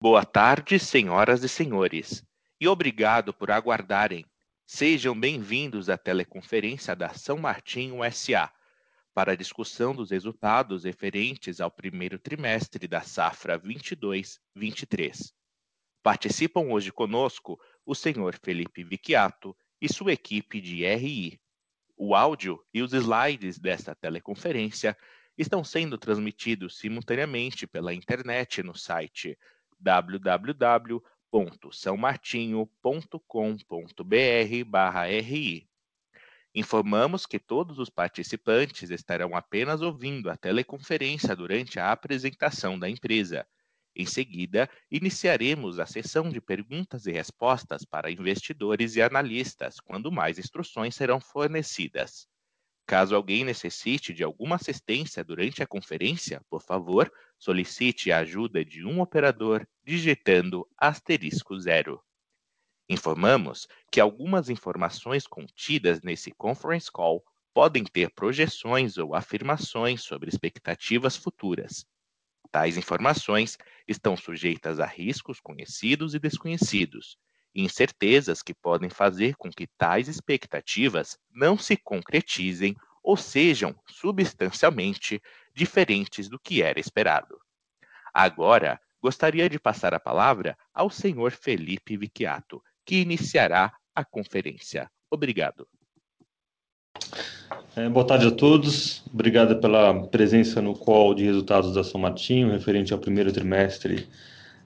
Boa tarde, senhoras e senhores, e obrigado por aguardarem. Sejam bem-vindos à teleconferência da São Martinho SA para a discussão dos resultados referentes ao primeiro trimestre da safra 22/23. Participam hoje conosco o senhor Felipe Vicchiato e sua equipe de RI. O áudio e os slides desta teleconferência estão sendo transmitidos simultaneamente pela internet no site www.saomartinho.com.br/ri. Informamos que todos os participantes estarão apenas ouvindo a teleconferência durante a apresentação da empresa. Em seguida, iniciaremos a sessão de perguntas e respostas para investidores e analistas, quando mais instruções serão fornecidas. Caso alguém necessite de alguma assistência durante a conferência, por favor, solicite a ajuda de um operador digitando asterisco zero. Informamos que algumas informações contidas nesse conference call podem ter projeções ou afirmações sobre expectativas futuras. Tais informações estão sujeitas a riscos conhecidos e desconhecidos, incertezas que podem fazer com que tais expectativas não se concretizem ou sejam substancialmente diferentes do que era esperado. Agora, gostaria de passar a palavra ao senhor Felipe Vicchiato, que iniciará a conferência. Obrigado. Boa tarde a todos. Obrigado pela presença no call de resultados da São Martinho, referente ao primeiro trimestre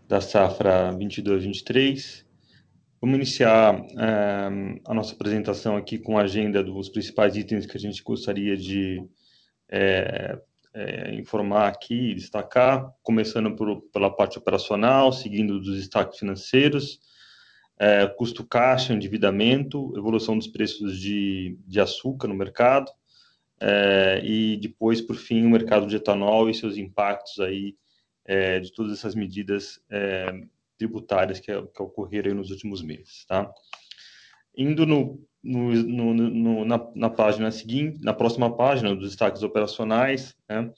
da safra 22/23. Vamos iniciar a nossa apresentação aqui com a agenda dos principais itens que a gente gostaria de informar aqui destacar, começando pela parte operacional, seguindo dos destaques financeiros, custo caixa, endividamento, evolução dos preços de açúcar no mercado, e depois, por fim, o mercado de etanol e seus impactos aí de todas essas medidas tributárias que ocorreram nos últimos meses, tá? Indo na página seguinte, na próxima página, dos destaques operacionais, né?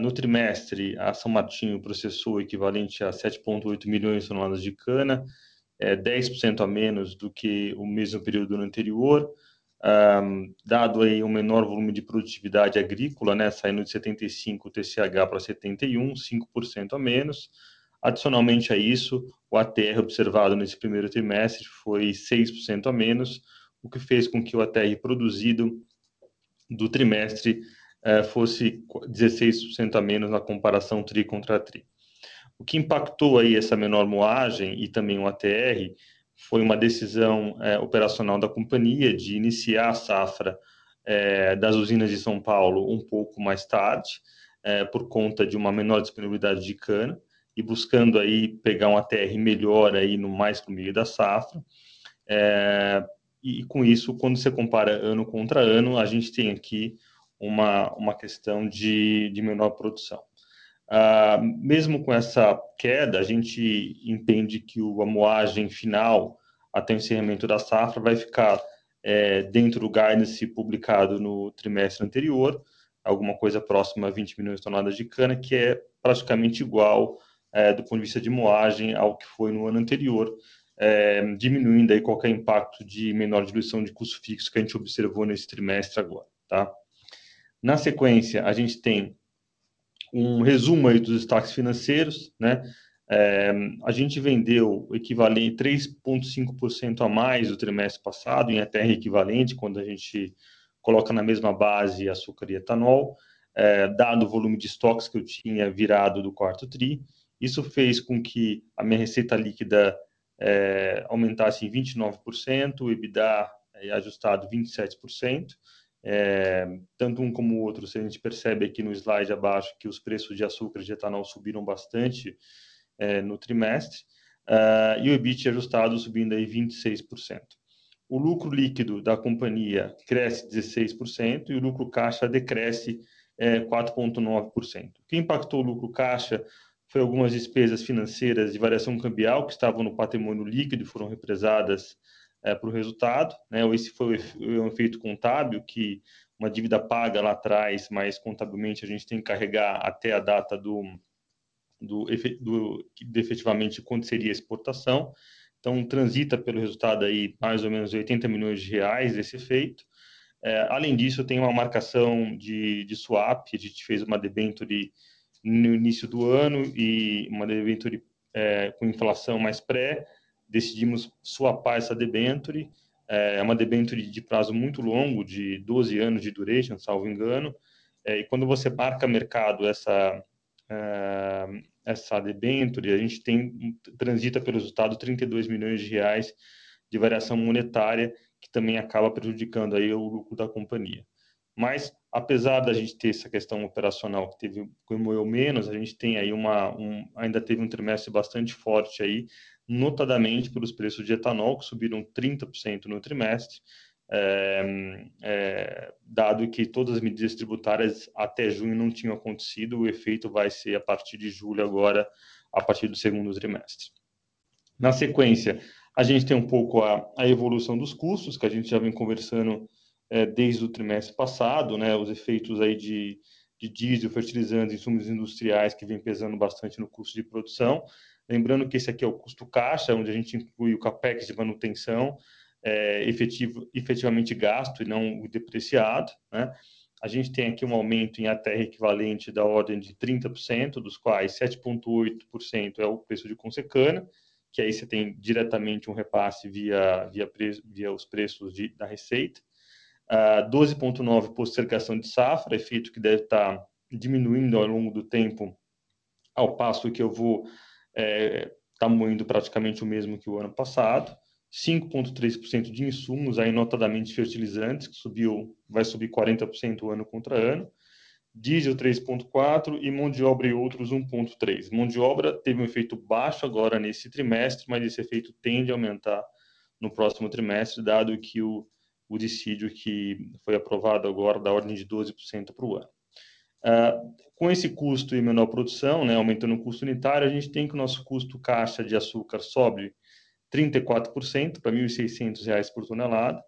No trimestre, a São Martinho processou o equivalente a 7,8 milhões de toneladas de cana, 10% a menos do que o mesmo período do ano anterior, dado aí um menor volume de produtividade agrícola, né, saindo de 75 TCH para 71, 5% a menos. Adicionalmente a isso, o ATR observado nesse primeiro trimestre foi 6% a menos, o que fez com que o ATR produzido do trimestre fosse 16% a menos na comparação tri contra tri. O que impactou aí essa menor moagem e também o ATR foi uma decisão operacional da companhia de iniciar a safra das usinas de São Paulo um pouco mais tarde, por conta de uma menor disponibilidade de cana e buscando aí pegar um ATR melhor aí no mais no meio da safra. E com isso, quando você compara ano contra ano, a gente tem aqui uma questão de menor produção. Mesmo com essa queda, a gente entende que a moagem final, até o encerramento da safra, vai ficar dentro do guidance publicado no trimestre anterior, alguma coisa próxima a 20 milhões de toneladas de cana, que é praticamente igual, do ponto de vista de moagem, ao que foi no ano anterior, diminuindo aí qualquer impacto de menor diluição de custo fixo que a gente observou nesse trimestre agora, tá? Na sequência, a gente tem um resumo aí dos destaques financeiros, né? A gente vendeu o equivalente 3,5% a mais do trimestre passado, em ATR equivalente, quando a gente coloca na mesma base açúcar e etanol, dado o volume de estoques que eu tinha virado do quarto tri. Isso fez com que a minha receita líquida aumentasse em 29%, o EBITDA ajustado 27%. Tanto um como o outro, a gente percebe aqui no slide abaixo, que os preços de açúcar e de etanol subiram bastante no trimestre, e o EBIT ajustado subindo aí 26%. O lucro líquido da companhia cresce 16% e o lucro caixa decresce 4,9%. O que impactou o lucro caixa foi algumas despesas financeiras de variação cambial, que estavam no patrimônio líquido e foram represadas para o resultado, né? Esse foi um efeito contábil, que uma dívida paga lá atrás, mas contabilmente a gente tem que carregar até a data do do, do que efetivamente aconteceria a exportação. Então, transita pelo resultado aí mais ou menos 80 milhões de reais desse efeito. É, além disso, tem uma marcação de, de swap, a gente fez uma debenture no início do ano e uma debenture é, com inflação mais pré, decidimos swapar essa debenture, é, é uma debenture de prazo muito longo, de 12 anos de duration, salvo engano, é, e quando você marca mercado essa, é, essa debenture, a gente tem transita pelo resultado 32 milhões de reais de variação monetária, que também acaba prejudicando aí o lucro da companhia. Mas, apesar da gente ter essa questão operacional que teve remoeu menos, a gente tem aí uma, um, ainda teve um trimestre bastante forte aí, notadamente pelos preços de etanol, que subiram 30% no trimestre, é, é, dado que todas as medidas tributárias até junho não tinham acontecido, o efeito vai ser a partir de julho agora, a partir do segundo trimestre. Na sequência, a gente tem um pouco a, a evolução dos custos, que a gente já vem conversando é, desde o trimestre passado, né, os efeitos aí de, de diesel, fertilizantes, insumos industriais que vem pesando bastante no custo de produção. Lembrando que esse aqui é o custo caixa, onde a gente inclui o capex de manutenção, é, efetivo, efetivamente gasto e não o depreciado. Né? A gente tem aqui um aumento em ATR equivalente da ordem de 30%, dos quais 7,8% é o preço de consecana, que aí você tem diretamente um repasse via, via, via os preços de, da receita. Uh, 12,9% postergação de safra, efeito que deve estar tá diminuindo ao longo do tempo, ao passo que eu vou é, tá moendo praticamente o mesmo que o ano passado. 5,3% de insumos, aí notadamente fertilizantes, que subiu, vai subir 40% ano contra ano. Diesel 3,4% e mão de obra e outros 1,3%. Mão de obra teve um efeito baixo agora nesse trimestre, mas esse efeito tende a aumentar no próximo trimestre, dado que o, o dissídio que foi aprovado agora da ordem de 12% para o ano. Uh, com esse custo e menor produção, né, aumentando o custo unitário, a gente tem que o nosso custo caixa de açúcar sobe 34% para R$ 1.600 por tonelada.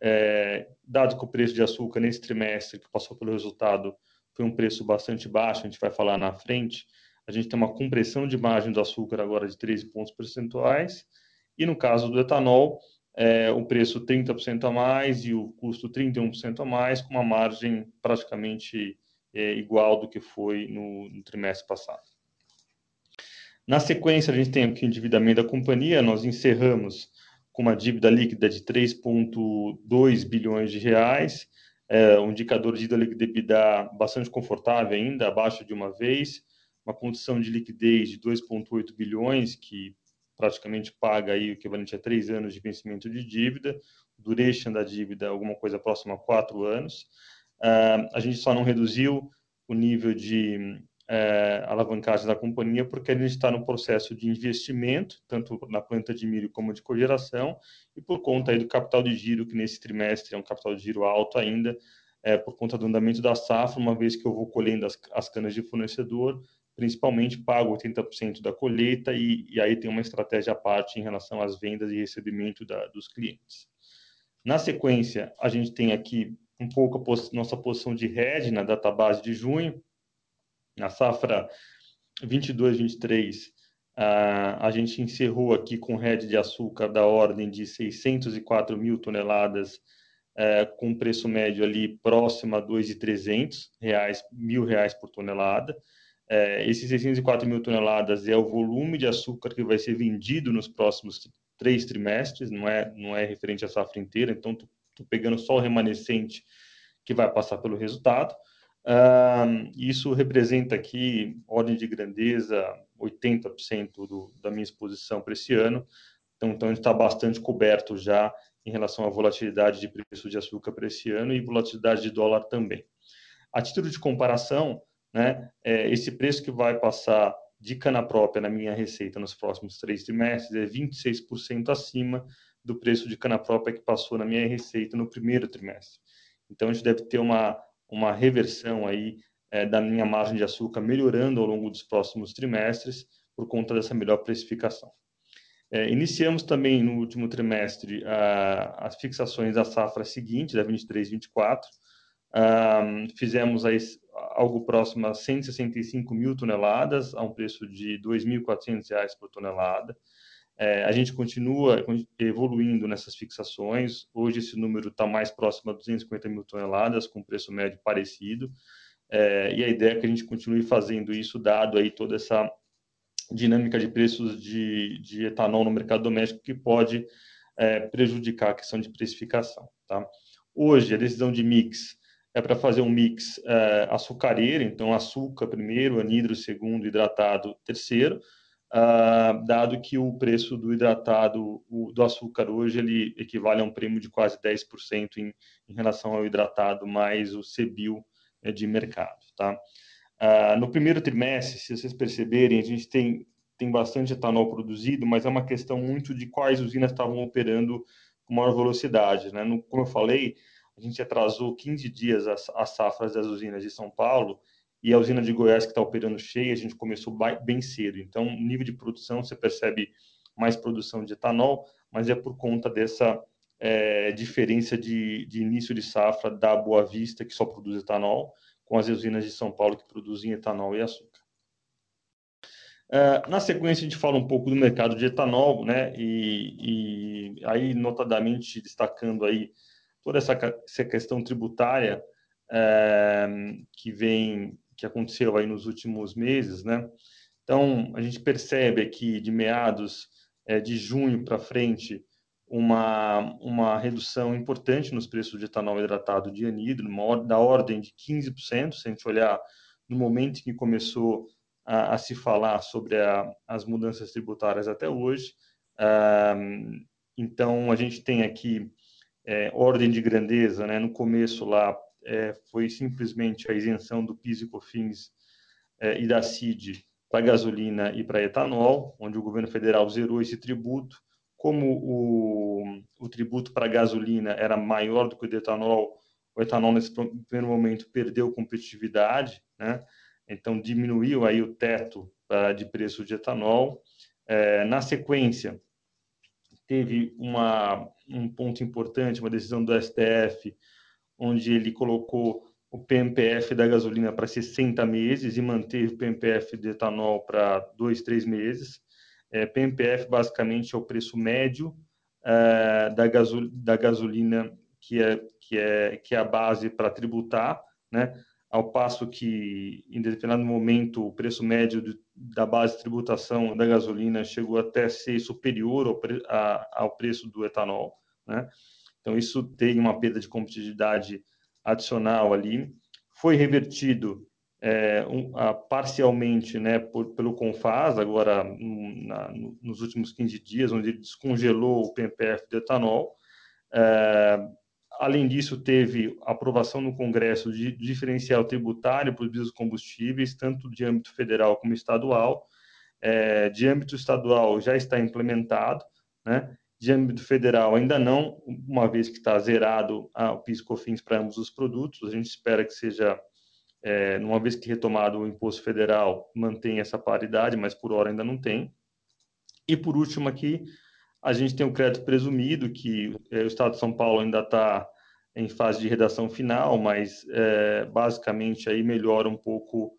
É, dado que o preço de açúcar nesse trimestre que passou pelo resultado foi um preço bastante baixo, a gente vai falar na frente, a gente tem uma compressão de margem do açúcar agora de 13 pontos percentuais, e no caso do etanol, é, o preço 30% a mais e o custo 31% a mais, com uma margem praticamente é, igual do que foi no, no trimestre passado. Na sequência, a gente tem aqui o endividamento da companhia, nós encerramos com uma dívida líquida de 3,2 bilhões de reais, é, um indicador de dívida EBITDA bastante confortável ainda, abaixo de uma vez, uma condição de liquidez de 2,8 bilhões, que praticamente paga aí o equivalente a três anos de vencimento de dívida, duration da dívida alguma coisa próxima a quatro anos. Uh, a gente só não reduziu o nível de é, alavancagem da companhia, porque a gente está no processo de investimento, tanto na planta de milho como de cogeração, e por conta aí do capital de giro, que nesse trimestre é um capital de giro alto ainda, é, por conta do andamento da safra, uma vez que eu vou colhendo as, as canas de fornecedor, principalmente pago 80% da colheita e, e, aí tem uma estratégia à parte em relação às vendas e recebimento da, dos clientes. Na sequência, a gente tem aqui um pouco a pos nossa posição de hedge na database de junho, na safra 22-23, a gente encerrou aqui com rede de açúcar da ordem de 604 mil toneladas, é, com preço médio ali próximo a 2.300 reais, mil reais por tonelada. É, esses 604 mil toneladas é o volume de açúcar que vai ser vendido nos próximos três trimestres, não é, não é referente à safra inteira, então estou pegando só o remanescente que vai passar pelo resultado. Uh, isso representa aqui, ordem de grandeza, 80% do, da minha exposição para esse ano. Então, então, a gente está bastante coberto já em relação à volatilidade de preço de açúcar para esse ano e volatilidade de dólar também. A título de comparação, né, é, esse preço que vai passar de cana própria na minha receita nos próximos três trimestres é 26% acima do preço de cana própria que passou na minha receita no primeiro trimestre. Então, a gente deve ter uma uma reversão aí é, da minha margem de açúcar melhorando ao longo dos próximos trimestres por conta dessa melhor precificação. É, iniciamos também no último trimestre a, as fixações da safra seguinte, da 23-24. fizemos a, algo próximo a 165 mil toneladas, a um preço de R$ 2.400 por tonelada. É, a gente continua evoluindo nessas fixações. Hoje esse número está mais próximo a 250 mil toneladas, com preço médio parecido. É, e a ideia é que a gente continue fazendo isso, dado aí toda essa dinâmica de preços de, de etanol no mercado doméstico, que pode é, prejudicar a questão de precificação. Tá? Hoje, a decisão de mix é para fazer um mix é, açucareiro, então açúcar primeiro, anidro segundo, hidratado terceiro, uh, dado que o preço do hidratado, o, do açúcar hoje, ele equivale a um prêmio de quase 10% em, em relação ao hidratado mais o CBIL é, de mercado. Tá? Uh, no primeiro trimestre, se vocês perceberem, a gente tem, tem bastante etanol produzido, mas é uma questão muito de quais usinas estavam operando com maior velocidade. Né? No, como eu falei, a gente atrasou 15 dias as, as safras das usinas de São Paulo e a usina de Goiás que está operando cheia, a gente começou bem cedo. Então, nível de produção, você percebe mais produção de etanol, mas é por conta dessa é, diferença de, de, início de safra da Boa Vista, que só produz etanol, com as usinas de São Paulo, que produzem etanol e açúcar. É, na sequência, a gente fala um pouco do mercado de etanol, né? E, e aí, notadamente, destacando aí toda essa, essa questão tributária é, que vem que aconteceu aí nos últimos meses, né? Então, a gente percebe aqui de meados é, de junho para frente uma, uma redução importante nos preços de etanol hidratado de anidro, uma, da ordem de 15%, se a gente olhar no momento em que começou a, a se falar sobre a, as mudanças tributárias até hoje. então, a gente tem aqui é, ordem de grandeza, né? no começo lá é, foi simplesmente a isenção do PIS e COFINS é, e da CID para gasolina e para etanol, onde o governo federal zerou esse tributo. Como o, o tributo para gasolina era maior do que o de etanol, o etanol nesse primeiro momento perdeu competitividade, né? Então diminuiu aí o teto uh, de preço de etanol. É, na sequência, teve uma, um ponto importante, uma decisão do STF, onde ele colocou o PMPF da gasolina para 60 meses e manteve o PMPF de etanol para dois, três meses. É, PMPF basicamente é o preço médio é, da, da gasolina que é, que, é, que é a base para tributar, né? ao passo que, em determinado momento, o preço médio de, da base de tributação da gasolina chegou até ser superior ao, pre, a, ao preço do etanol. Né? Então, isso tem uma perda de competitividade adicional ali. Foi revertido é, um, a, parcialmente né, por, pelo Confas, agora na, nos últimos 15 dias, onde ele descongelou o PMPF do etanol. É, além disso, teve aprovação no Congresso de diferencial tributário para os biocombustíveis, tanto de âmbito federal como estadual. É, de âmbito estadual já está implementado, né? de âmbito federal ainda não, uma vez que está zerado o PIS COFINS para ambos os produtos, a gente espera que seja, é, uma vez que retomado o imposto federal, mantenha essa paridade, mas por hora ainda não tem. E por último aqui, a gente tem o crédito presumido, que é, o Estado de São Paulo ainda está em fase de redação final, mas é, basicamente aí melhora um pouco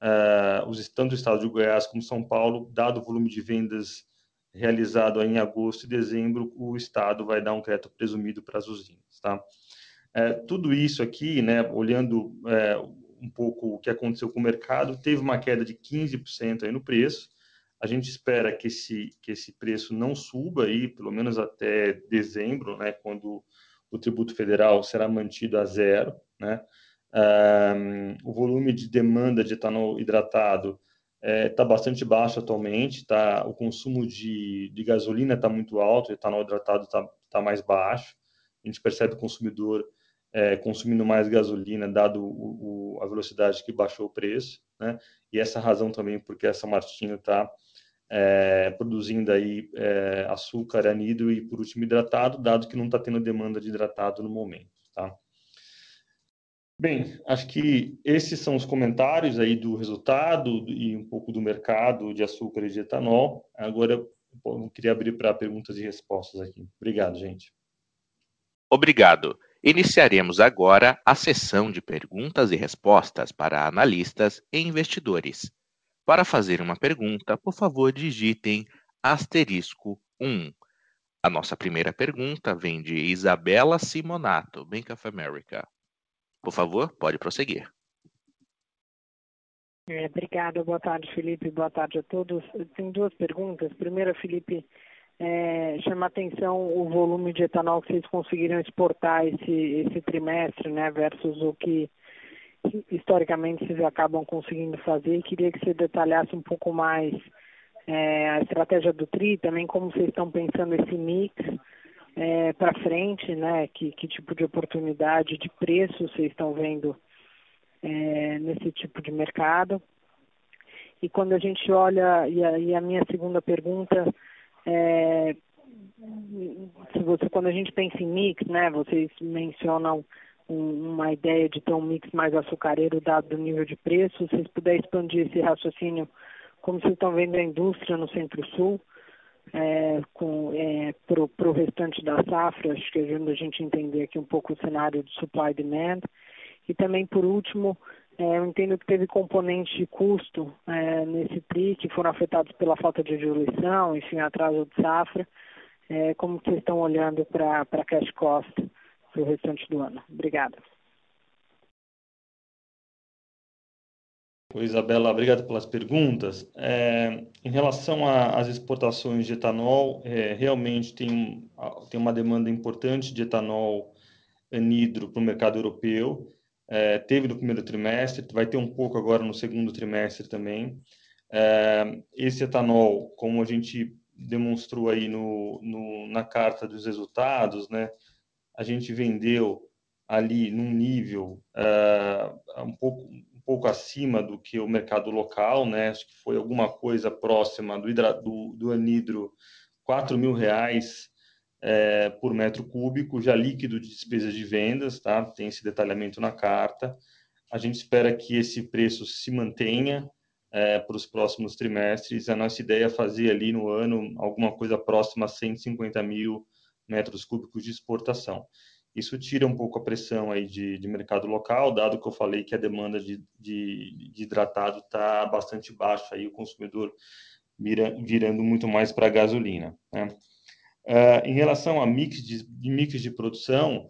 é, os, tanto o Estado de Goiás como São Paulo, dado o volume de vendas realizado em agosto e dezembro, o Estado vai dar um crédito presumido para as usinas. Tá? É, tudo isso aqui, né, olhando um pouco o que aconteceu com o mercado, teve uma queda de 15% aí no preço. A gente espera que esse, que esse preço não suba aí, pelo menos até dezembro, né, quando o tributo federal será mantido a zero. Né? Um, o volume de demanda de etanol hidratado está é, tá bastante baixo atualmente, tá, o consumo de, de gasolina está muito alto, o etanol hidratado está tá mais baixo, a gente percebe o consumidor é, consumindo mais gasolina, dado o, o, a velocidade que baixou o preço, né? e essa razão também porque essa Martinho está é, produzindo aí é, açúcar, anidro e, por último, hidratado, dado que não está tendo demanda de hidratado no momento, tá? Bem, acho que esses são os comentários aí do resultado e um pouco do mercado de açúcar e de etanol. Agora eu queria abrir para perguntas e respostas aqui. Obrigado, gente. Obrigado. Iniciaremos agora a sessão de perguntas e respostas para analistas e investidores. Para fazer uma pergunta, por favor, digitem asterisco um. A nossa primeira pergunta vem de Isabela Simonato, Bank of America. Por favor, pode prosseguir. Obrigada. Boa tarde, Felipe. Boa tarde a todos. Tenho duas perguntas. Primeira, Felipe, chama atenção o volume de etanol que vocês conseguiram exportar esse trimestre, né, versus o que historicamente vocês acabam conseguindo fazer. Queria que você detalhasse um pouco mais a estratégia do Tri, também como vocês estão pensando esse mix pra frente, né? Que tipo de oportunidade de preço vocês estão vendo nesse tipo de mercado. Quando a gente olha, a minha segunda pergunta, quando a gente pensa em mix, né, vocês mencionam uma ideia de ter um mix mais açucareiro dado o nível de preço. Se vocês puderem expandir esse raciocínio, como vocês estão vendo a indústria no Centro-Sul, pro restante da safra, acho que ajuda a gente a entender aqui um pouco o cenário de supply e demand. Também, por último, eu entendo que teve componentes de custo nesse tri que foram afetados pela falta de diluição, enfim, atraso de safra. Como que vocês estão olhando pra cash cost pro restante do ano? Obrigada. Oi, Isabela, obrigado pelas perguntas. Em relação às exportações de etanol, realmente tem uma demanda importante de etanol anidro pro mercado europeu. Teve no primeiro trimestre, vai ter um pouco agora no segundo trimestre também. Esse etanol, como a gente demonstrou aí na carta dos resultados, né, a gente vendeu ali num nível um pouco acima do que o mercado local, né? Acho que foi alguma coisa próxima do anidro 4,000 reais por metro cúbico, já líquido de despesas de vendas, tá? Tem esse detalhamento na carta. A gente espera que esse preço se mantenha pros próximos trimestres. A nossa ideia é fazer ali no ano alguma coisa próxima a 150,000 metros cúbicos de exportação. Isso tira um pouco a pressão aí de mercado local, dado que eu falei que a demanda de hidratado tá bastante baixa aí, o consumidor virando muito mais pra gasolina, né? Em relação a mix de produção,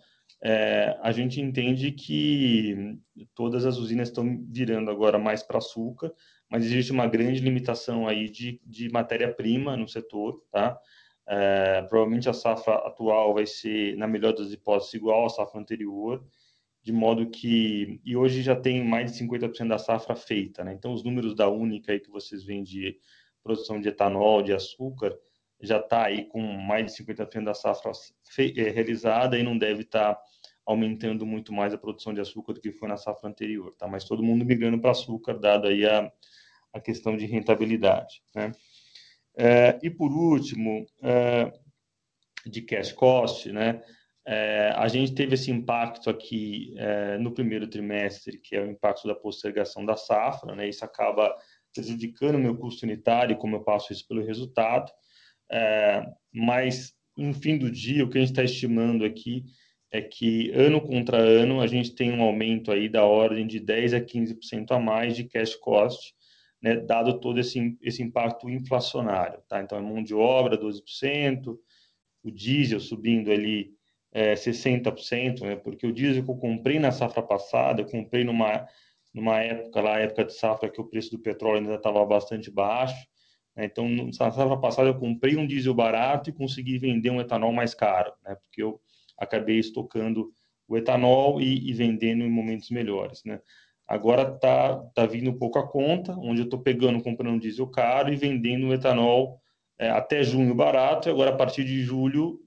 a gente entende que todas as usinas tão virando agora mais pra açúcar, mas existe uma grande limitação aí de matéria-prima no setor, tá? Provavelmente a safra atual vai ser, na melhor das hipóteses, igual à safra anterior, de modo que hoje já tem mais de 50% da safra feita, né? Então os números da única aí que vocês veem de produção de etanol, de açúcar, já tá aí com mais de 50% da safra realizada e não deve tá aumentando muito mais a produção de açúcar do que foi na safra anterior, tá? Mas todo mundo migrando pra açúcar, dado aí a questão de rentabilidade, né? Por último, de cash cost, né? A gente teve esse impacto aqui no primeiro trimestre, que é o impacto da postergação da safra, né? Isso acaba prejudicando o meu custo unitário, como eu passo isso pelo resultado. Mas no fim do dia, o que a gente tá estimando aqui é que ano contra ano, a gente tem um aumento aí da ordem de 10% a 15% a mais de cash cost, né, dado todo esse impacto inflacionário, tá? Então é mão de obra 12%, o diesel subindo ali 60%, né? Porque o diesel que eu comprei na safra passada, eu comprei numa época lá, época de safra, que o preço do petróleo ainda tava bastante baixo, né? Então na safra passada eu comprei um diesel barato e consegui vender um etanol mais caro, né? Porque eu acabei estocando o etanol e vendendo em momentos melhores, né? Agora tá vindo um pouco a conta, onde eu tô pegando, comprando diesel caro e vendendo etanol até junho barato, e agora a partir de julho,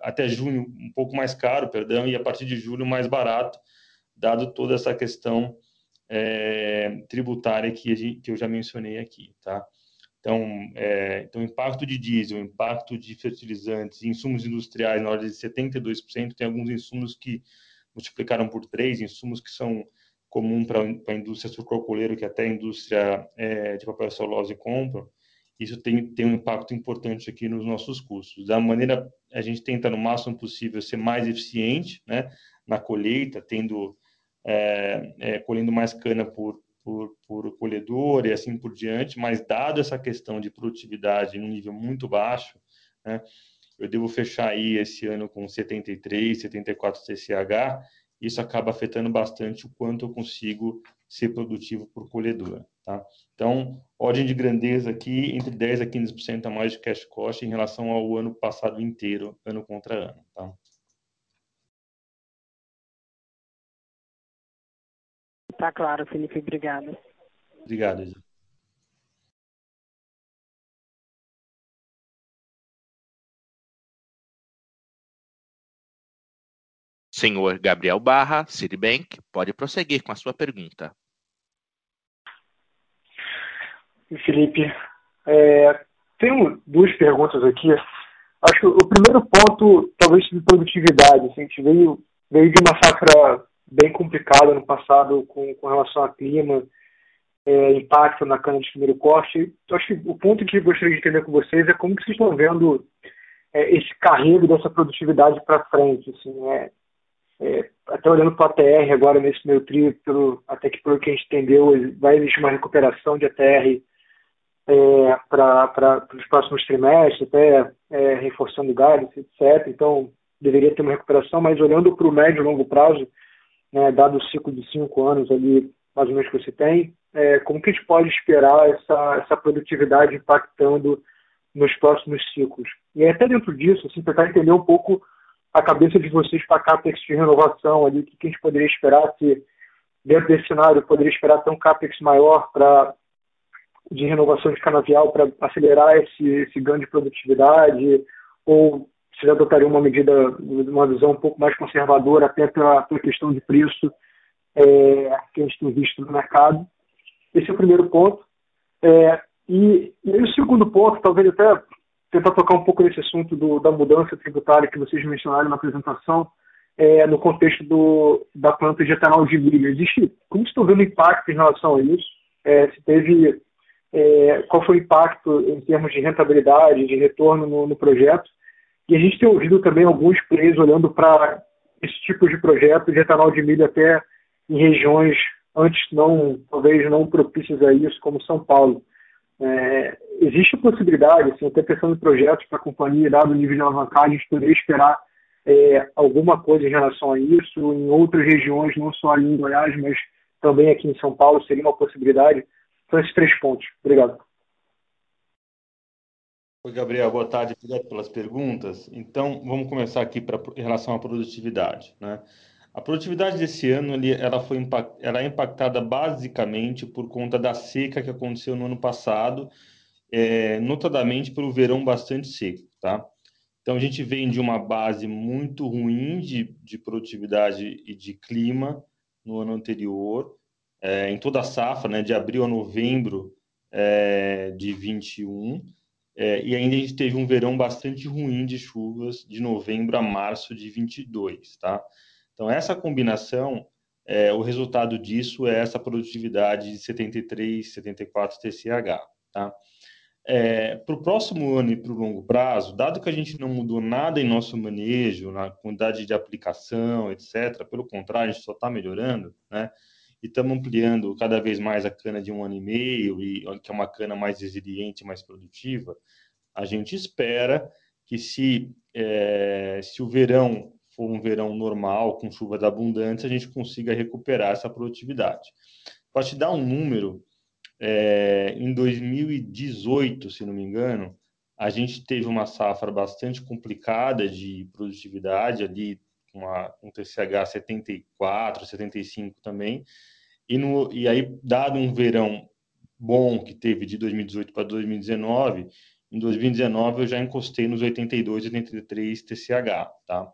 até junho um pouco mais caro, perdão, e a partir de julho mais barato, dado toda essa questão tributária que eu já mencionei aqui, tá? Então, impacto de diesel, impacto de fertilizantes insumos industriais na ordem de 72%. Tem alguns insumos que multiplicaram por 3, insumos que são comum pra indústria sucroalcooleira, que até a indústria de papel celulose compra. isso tem, tem um impacto importante aqui nos nossos custos. Da maneira, a gente tenta, no máximo possível, ser mais eficiente né, na colheita, tendo, é, é, colhendo mais cana por, por, por colhedor e assim por diante, mas dado essa questão de produtividade em um nível muito baixo, né, eu devo fechar aí esse ano com 73, 74 TCH, isso acaba afetando bastante o quanto eu consigo ser produtivo por colhedora. Tá? Então, ordem de grandeza aqui entre 10% a 15% a mais de cash cost em relação ao ano passado inteiro, ano contra ano. Tá? Tá claro, Felipe. Obrigado. Obrigado, Isa. Senhor Gabriel Barra, Citibank, pode prosseguir com a sua pergunta. Felipe, é, tenho duas perguntas aqui. Acho que o primeiro ponto, talvez de produtividade. Assim, a gente veio, veio de uma safra bem complicada no passado com, com relação ao clima, é, impacto na cana de primeiro corte. Então, acho que o ponto que eu gostaria de entender com vocês é como que vocês estão vendo é, esse carrego dessa produtividade para frente. Assim, é, é, até olhando para a ATR agora nesse meu trio, pelo, até que pelo que a gente entendeu, vai existir uma recuperação de ATR é, para os próximos trimestres, até é, reforçando galhos, etc. Então, deveria ter uma recuperação, mas olhando para o médio e longo prazo, né, dado o ciclo de cinco anos ali, mais ou menos que você tem, é, como que a gente pode esperar essa, essa produtividade impactando nos próximos ciclos? E até dentro disso, assim, tentar entender um pouco a cabeça de vocês para CAPEX de renovação ali, o que a gente poderia esperar se dentro desse cenário poderia esperar ter um CAPEX maior para de renovação de canavial para acelerar esse, esse ganho de produtividade ou se adotaria uma medida, uma visão um pouco mais conservadora até pela, pela questão de preço é, que a gente tem visto no mercado. Esse é o primeiro ponto. É, e, e o segundo ponto, talvez até tentar tocar um pouco nesse assunto do, da mudança tributária que vocês mencionaram na apresentação, é, no contexto do, da planta de etanol de milho. Existe, como estão vendo impacto em relação a isso? É, se teve, é, qual foi o impacto em termos de rentabilidade, de retorno no, no projeto? E a gente tem ouvido também alguns players olhando para esse tipo de projeto de etanol de milho até em regiões antes não, talvez não propícias a isso, como São Paulo. É, existe a possibilidade, assim, até pensando em projetos para a companhia, dado o nível de alavancagem, de poder esperar é, alguma coisa em relação a isso, em outras regiões, não só ali em Goiás, mas também aqui em São Paulo, seria uma possibilidade. São esses três pontos. Obrigado. Oi, Gabriel, boa tarde, obrigado pelas perguntas. Então, vamos começar aqui pra, em relação à produtividade. Né? A produtividade desse ano ela foi ela é impactada basicamente por conta da seca que aconteceu no ano passado, é, notadamente pelo verão bastante seco, tá? Então a gente vem de uma base muito ruim de, de produtividade e de clima no ano anterior, é, em toda a safra, né, de abril a novembro é, de 21, é, e ainda a gente teve um verão bastante ruim de chuvas de novembro a março de 22, tá? Então, essa combinação, é, o resultado disso é essa produtividade de 73, 74 TCH. Tá? É, para o próximo ano e para o longo prazo, dado que a gente não mudou nada em nosso manejo, na quantidade de aplicação, etc., pelo contrário, a gente só está melhorando, né? E estamos ampliando cada vez mais a cana de um ano e meio, e que é uma cana mais resiliente, mais produtiva. A gente espera que se, é, se o verão for um verão normal, com chuvas abundantes, a gente consiga recuperar essa produtividade. Para te dar um número, é, em 2018, se não me engano, a gente teve uma safra bastante complicada de produtividade, ali com um TCH 74, 75 também, e, no, e aí, dado um verão bom que teve de 2018 para 2019, em 2019 eu já encostei nos 82, 83 TCH, tá?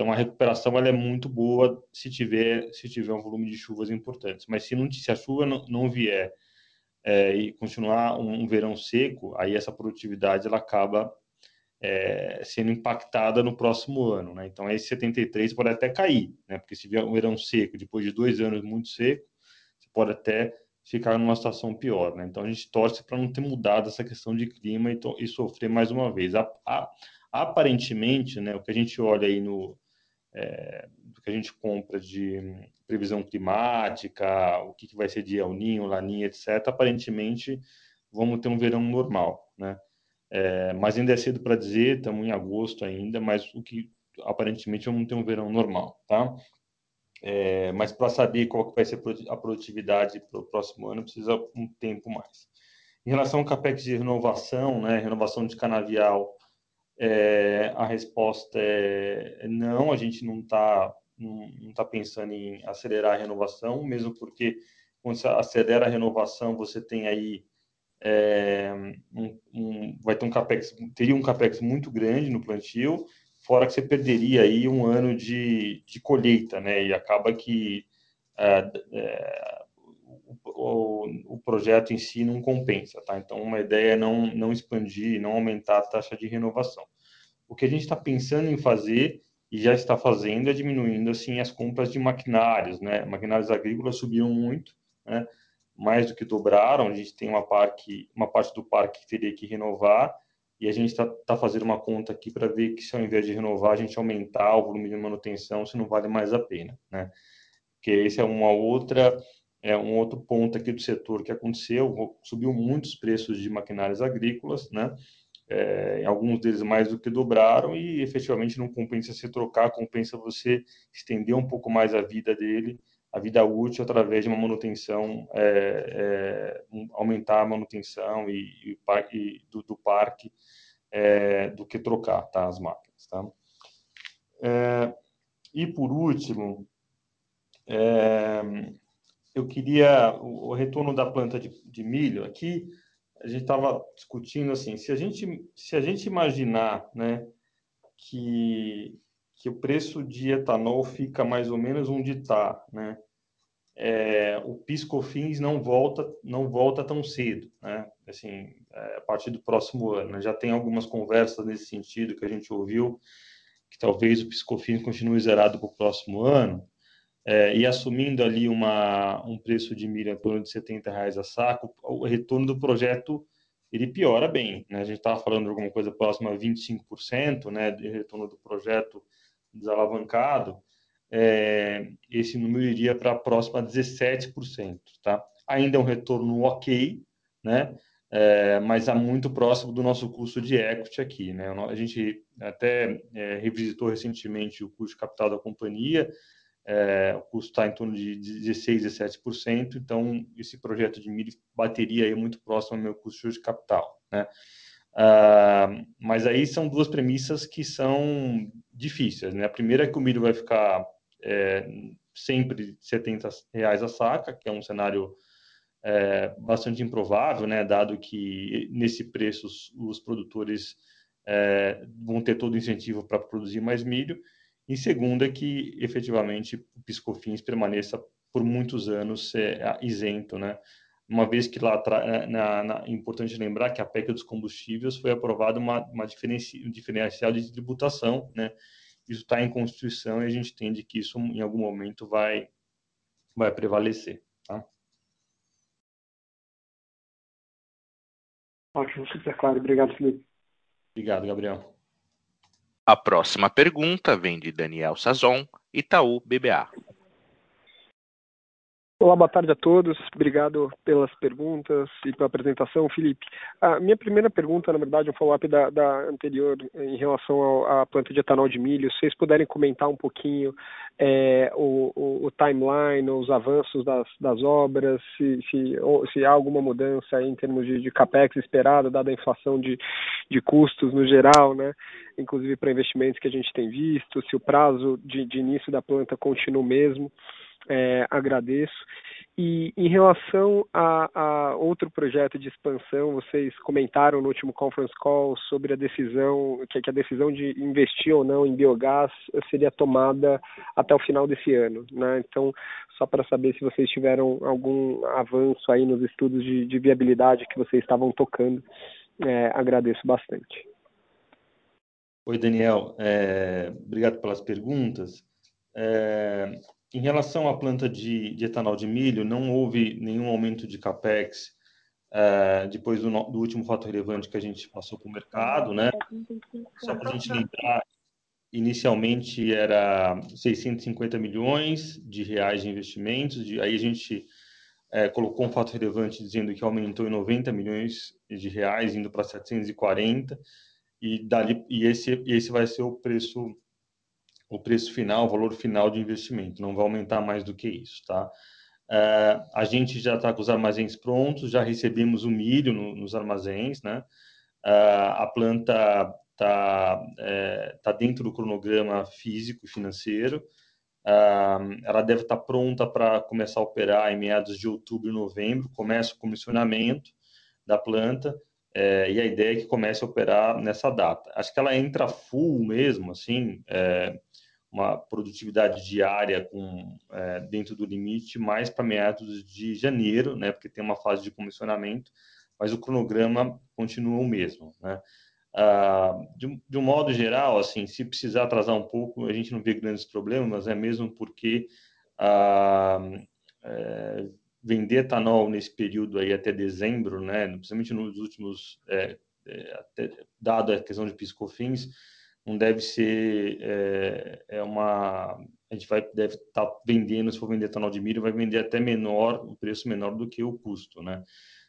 Então a recuperação ela é muito boa se tiver se tiver um volume de chuvas importantes. Mas se não se a chuva não, não vier é, e continuar um, um, verão seco, aí essa produtividade ela acaba é, sendo impactada no próximo ano, né? Então esse 73 pode até cair, né? Porque se vier um verão seco depois de dois anos muito seco, você pode até ficar numa situação pior. Né? Então a gente torce para não ter mudado essa questão de clima e, e sofrer mais uma vez. A, a, aparentemente, né, o que a gente olha aí no é, do que a gente compra de previsão climática, o que, que vai ser de El Ninho, Laninha, etc., aparentemente vamos ter um verão normal, né? É, mas ainda é cedo para dizer, estamos em agosto ainda, mas o que aparentemente vamos ter um verão normal, tá? É, mas para saber qual que vai ser a produtividade para o próximo ano, precisa um tempo mais. Em relação ao capex de renovação, né, renovação de canavial, é, a resposta é não, a gente não está não tá pensando em acelerar a renovação, mesmo porque quando você acelera a renovação, você tem aí é, um, um, vai ter um capex, teria um capex muito grande no plantio, fora que você perderia aí um ano de, de colheita, né? E acaba que é, é, o, projeto em si não compensa, tá? Então, uma ideia é não, não expandir, não aumentar a taxa de renovação. O que a gente está pensando em fazer e já está fazendo é diminuindo assim as compras de maquinários, né? Maquinários agrícolas subiram muito, né? Mais do que dobraram. A gente tem uma parque, uma parte do parque que teria que renovar e a gente está tá fazendo uma conta aqui para ver que se ao invés de renovar a gente aumentar o volume de manutenção, se não vale mais a pena, né? Porque esse é uma outra é um outro ponto aqui do setor que aconteceu, subiu muitos preços de maquinários agrícolas, né? É, alguns deles mais do que dobraram e efetivamente não compensa se trocar, compensa você estender um pouco mais a vida dele, a vida útil através de uma manutenção, é, é, aumentar a manutenção e, e, e do, do, parque é, do que trocar tá, as máquinas. Tá? É, e por último, é, eu queria o, retorno da planta de, de milho aqui a gente estava discutindo assim, se a gente se a gente imaginar, né, que que o preço de etanol fica mais ou menos onde está, né, é, o piscofins não volta não volta tão cedo, né, assim é, a partir do próximo ano. Né? Já tem algumas conversas nesse sentido que a gente ouviu que talvez o piscofins continue zerado para o próximo ano é, e assumindo ali uma, um preço de milho em torno de 70 reais a saco, o retorno do projeto ele piora bem. Né? A gente estava falando de alguma coisa próxima a 25% né, de retorno do projeto desalavancado, é, esse número iria para próximo a 17%. Tá? Ainda é um retorno ok, né? É, mas é muito próximo do nosso custo de equity aqui. Né? A gente até é, revisitou recentemente o custo de capital da companhia, é, o custo está em torno de 16, 17%, então esse projeto de milho bateria aí muito próximo ao meu custo de capital, né? Ah, mas aí são duas premissas que são difíceis, né? A primeira é que o milho vai ficar é, sempre 70 reais a saca, que é um cenário é, bastante improvável, né? Dado que nesse preço os, os produtores é, vão ter todo o incentivo para produzir mais milho. E segunda, que efetivamente o Piscofins permaneça por muitos anos é, isento, né? Uma vez que lá é, na, na, é importante lembrar que a PEC dos combustíveis foi aprovada uma, uma diferenci, um diferencial de tributação, né? Isso está em Constituição e a gente entende que isso em algum momento vai vai prevalecer, tá? Ótimo, super claro. Obrigado, Felipe. Obrigado, Gabriel. A próxima pergunta vem de Daniel Sazon, Itaú BBA. Olá, boa tarde a todos. Obrigado pelas perguntas e pela apresentação, Felipe. A minha primeira pergunta, na verdade, é um follow-up da, da, anterior em relação à planta de etanol de milho. Se vocês puderem comentar um pouquinho é, o, o, o, timeline, os avanços das, das obras, se, se, se, há alguma mudança em termos de, de capex esperado, dada a inflação de, de custos no geral, né? inclusive para investimentos que a gente tem visto, se o prazo de, de início da planta continua o mesmo é, agradeço. E em relação a, a, outro projeto de expansão, vocês comentaram no último conference call sobre a decisão, que, que, a decisão de investir ou não em biogás seria tomada até o final desse ano. Né? Então, só para saber se vocês tiveram algum avanço aí nos estudos de, de viabilidade que vocês estavam tocando, é, agradeço bastante. Oi, Daniel. É, obrigado pelas perguntas. É, em relação à planta de, de, etanol de milho, não houve nenhum aumento de capex uh, depois do, do, último fato relevante que a gente passou para o mercado, né? Só para a gente lembrar, inicialmente era 650 milhões de reais de investimentos, de, aí a gente é, colocou um fato relevante dizendo que aumentou em 90 milhões de reais, indo para 740, e, dali, e esse, esse vai ser o preço o preço final, o valor final de investimento, não vai aumentar mais do que isso, tá? É, a gente já está com os armazéns prontos, já recebemos o milho no, nos armazéns, né? É, a planta está é, tá dentro do cronograma físico e financeiro. ela deve estar tá pronta para começar a operar em meados de outubro e novembro. Começa o comissionamento da planta é, e a ideia é que comece a operar nessa data. Acho que ela entra full mesmo, assim, é, uma produtividade diária com, é, dentro do limite, mais para meados de janeiro, né, porque tem uma fase de comissionamento, mas o cronograma continua o mesmo, né. Ah, de, de, um modo geral, assim, se precisar atrasar um pouco, a gente não vê grandes problemas, é mesmo porque ah, é, vender etanol nesse período aí até dezembro, né, principalmente nos últimos, é, é, até, dado a questão de piscofins, não deve ser é, é uma a gente vai deve estar tá vendendo se for vender etanol de milho vai vender até menor o preço menor do que o custo né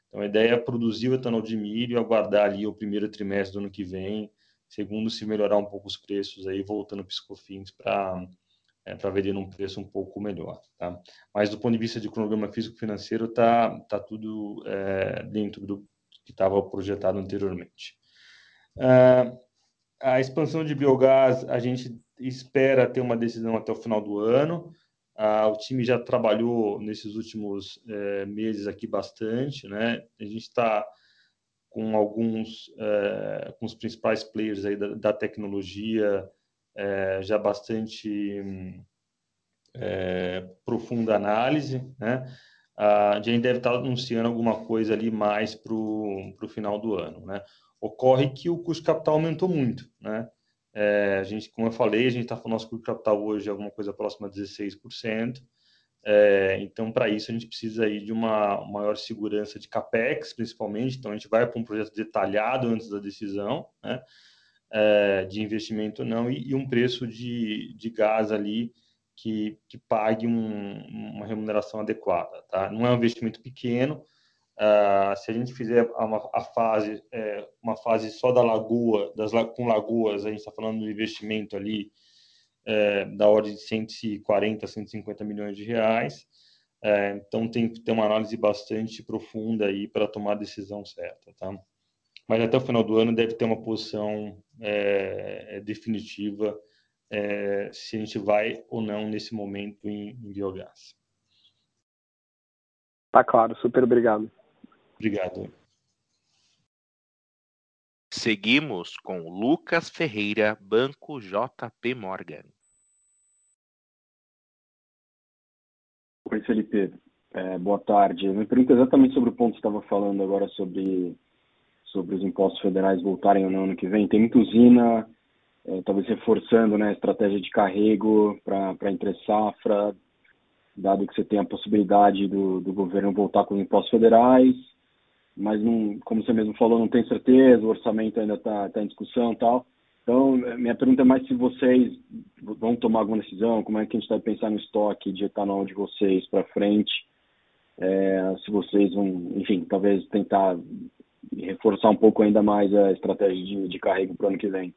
então a ideia é produzir o etanol de milho aguardar ali o primeiro trimestre do ano que vem segundo se melhorar um pouco os preços aí voltando piscofins para é, para vender num preço um pouco melhor, tá? Mas do ponto de vista de cronograma físico-financeiro, tá, tá tudo é, dentro do que estava projetado anteriormente. Uh, a expansão de biogás, a gente espera ter uma decisão até o final do ano. Ah, o time já trabalhou nesses últimos é, meses aqui bastante, né? A gente está com alguns, é, com os principais players aí da, da tecnologia, é, já bastante profunda análise, né? a gente deve estar anunciando alguma coisa ali mais para o final do ano, né? Ocorre que o custo de capital aumentou muito, né? É, a gente, como eu falei, a gente está falando nosso custo de capital hoje é alguma coisa próxima a 16%. É, então, para isso, a gente precisa aí de uma maior segurança de capex, principalmente. Então, a gente vai para um projeto detalhado antes da decisão, né? É, de investimento não, e, e, um preço de, de gás ali que, que pague um, uma remuneração adequada. Tá? Não é um investimento pequeno, Uh, se a gente fizer uma, a fase, é, uma fase só da lagoa, das, com lagoas, a gente está falando de investimento ali é, da ordem de 140, 150 milhões de reais. É, então tem que ter uma análise bastante profunda aí para tomar a decisão certa, tá? Mas até o final do ano deve ter uma posição é, é, definitiva é, se a gente vai ou não nesse momento em, em biogás. Tá claro, super obrigado. Obrigado. Seguimos com Lucas Ferreira, Banco JP Morgan. Oi, Felipe. É, boa tarde. Eu me pergunto exatamente sobre o ponto que você estava falando agora sobre, sobre os impostos federais voltarem ou não ano que vem. Tem muita usina, é, talvez reforçando né, a estratégia de carrego para entre safra, dado que você tem a possibilidade do, do governo voltar com os impostos federais mas não, como você mesmo falou, não tem certeza, o orçamento ainda está tá em discussão e tal. Então, minha pergunta é mais se vocês vão tomar alguma decisão, como é que a gente vai pensar no estoque de etanol de vocês para frente, é, se vocês vão, enfim, talvez tentar reforçar um pouco ainda mais a estratégia de, de carrego para o ano que vem.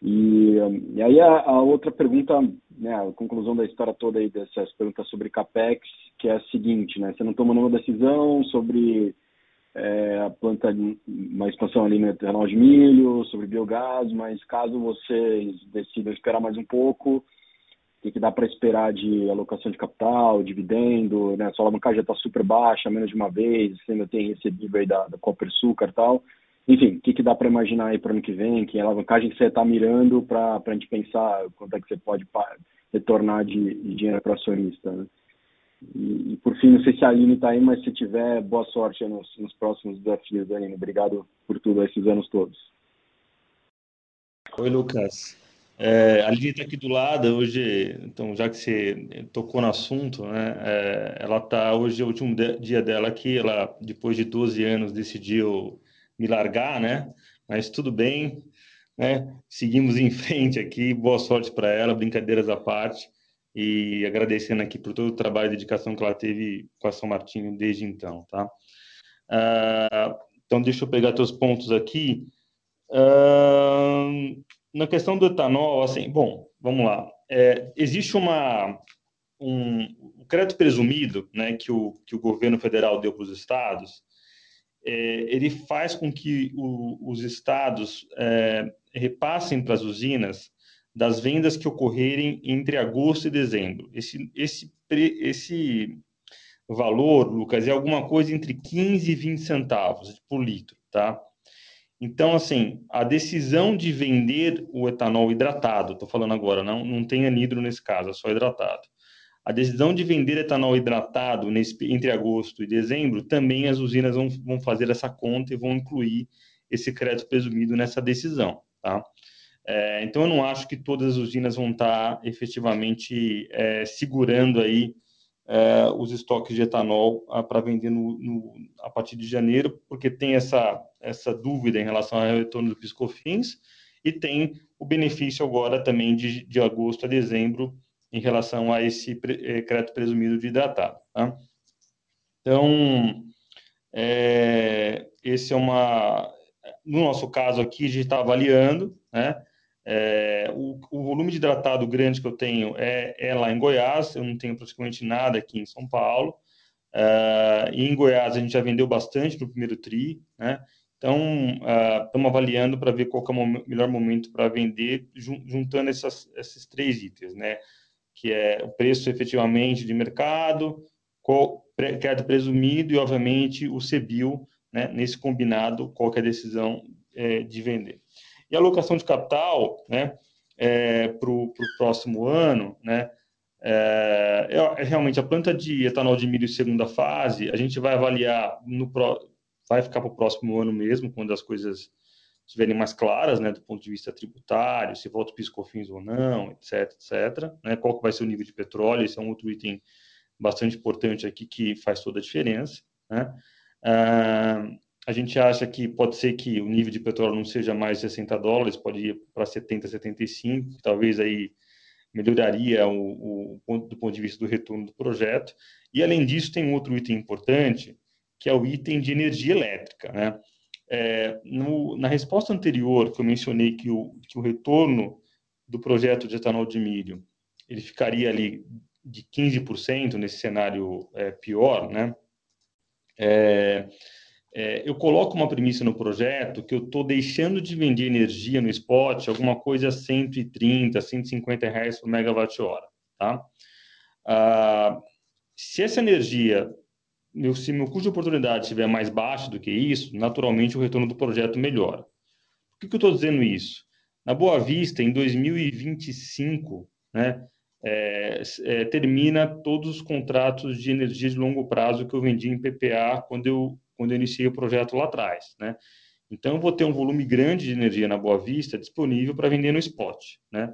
E, e aí a, a, outra pergunta, né, a conclusão da história toda aí dessas perguntas sobre capex, que é a seguinte, né, você não toma nenhuma decisão sobre é, a planta, uma expansão ali no etanol de milho, sobre biogás, mas caso vocês decidam esperar mais um pouco, o que, que dá para esperar de alocação de capital, dividendo, né? Sua alavancagem já está super baixa, menos de uma vez, você ainda tem recebível aí da, da Copersucar e tal. Enfim, o que, que dá para imaginar aí para o ano que vem? Que alavancagem que você está mirando para a gente pensar quanto é que você pode retornar de, de dinheiro para acionista, né? E, por fim, não sei se a Aline está aí, mas se tiver, boa sorte nos, nos próximos desafios, Aline. Obrigado por tudo esses anos todos. Oi, Lucas. É, a Lili está aqui do lado hoje, então já que você tocou no assunto, né? É, ela está hoje é o último dia dela aqui. Ela depois de 12 anos decidiu me largar, né? Mas tudo bem, né? Seguimos em frente aqui. Boa sorte para ela, brincadeiras à parte e agradecendo aqui por todo o trabalho e dedicação que ela teve com a São Martinho desde então, tá? Ah, então deixa eu pegar teus pontos aqui. Ah, na questão do etanol, assim, bom, vamos lá. É, existe uma um, um crédito presumido, né, que o que o governo federal deu para os estados. É, ele faz com que o, os estados é, repassem para as usinas das vendas que ocorrerem entre agosto e dezembro. Esse, esse, esse valor, Lucas, é alguma coisa entre 15 e 20 centavos por litro, tá? Então, assim, a decisão de vender o etanol hidratado, estou falando agora, não, não tem anidro nesse caso, é só hidratado. A decisão de vender etanol hidratado nesse, entre agosto e dezembro, também as usinas vão, vão fazer essa conta e vão incluir esse crédito presumido nessa decisão, tá? É, então, eu não acho que todas as usinas vão estar efetivamente é, segurando aí é, os estoques de etanol ah, para vender no, no, a partir de janeiro, porque tem essa, essa dúvida em relação ao retorno do piscofins e tem o benefício agora também de, de agosto a dezembro em relação a esse pre, é, crédito presumido de hidratado. Tá? Então, é, esse é uma... No nosso caso aqui, a gente está avaliando, né? É, o, o, volume de hidratado grande que eu tenho é, é, lá em Goiás, eu não tenho praticamente nada aqui em São Paulo. É, e em Goiás a gente já vendeu bastante no primeiro TRI, né? Então, estamos uh, avaliando para ver qual é o melhor momento para vender, juntando essas, esses três itens, né? Que é o preço efetivamente de mercado, crédito presumido e, obviamente, o CBIL, né? Nesse combinado, qual é a decisão é, de vender. E a alocação de capital, né, é, para o próximo ano, né, é, é, realmente a planta de etanol de milho segunda fase, a gente vai avaliar no vai ficar para o próximo ano mesmo, quando as coisas estiverem mais claras, né, do ponto de vista tributário, se volta o piscofins ou não, etc, etc, né, qual que vai ser o nível de petróleo, esse é um outro item bastante importante aqui que faz toda a diferença, né. Ah, a gente acha que pode ser que o nível de petróleo não seja mais 60 dólares, pode ir para 70, 75, talvez aí melhoraria o, o do ponto de vista do retorno do projeto. E além disso, tem outro item importante, que é o item de energia elétrica, né? É, no, na resposta anterior, que eu mencionei que o, que o retorno do projeto de etanol de milho ele ficaria ali de 15% nesse cenário é, pior, né? É, é, eu coloco uma premissa no projeto que eu estou deixando de vender energia no spot, alguma coisa 130, 150 reais por megawatt-hora, tá? Ah, se essa energia, meu, se meu custo de oportunidade estiver mais baixo do que isso, naturalmente o retorno do projeto melhora. Por que, que eu estou dizendo isso? Na Boa Vista, em 2025, né, é, é, termina todos os contratos de energia de longo prazo que eu vendi em PPA quando eu quando eu iniciei o projeto lá atrás, né? Então, eu vou ter um volume grande de energia na Boa Vista disponível para vender no spot, né?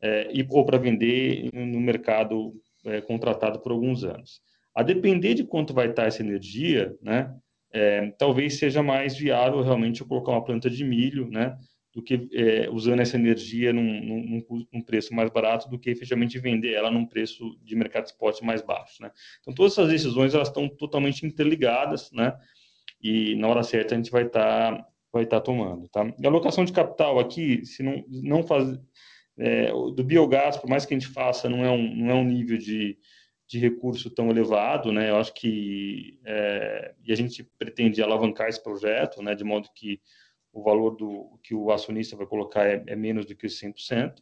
É, e, ou para vender no mercado é, contratado por alguns anos. A depender de quanto vai estar essa energia, né? É, talvez seja mais viável realmente eu colocar uma planta de milho, né? Do que é, usando essa energia num, num, num, preço mais barato do que efetivamente vender ela num preço de mercado spot mais baixo, né? Então, todas essas decisões elas estão totalmente interligadas, né? E na hora certa a gente vai estar tá, vai tá tomando, tá? E a alocação de capital aqui, se não não faz é, do biogás, por mais que a gente faça, não é um não é um nível de, de recurso tão elevado, né? Eu acho que é, e a gente pretende alavancar esse projeto, né? De modo que o valor do que o acionista vai colocar é, é menos do que 100%.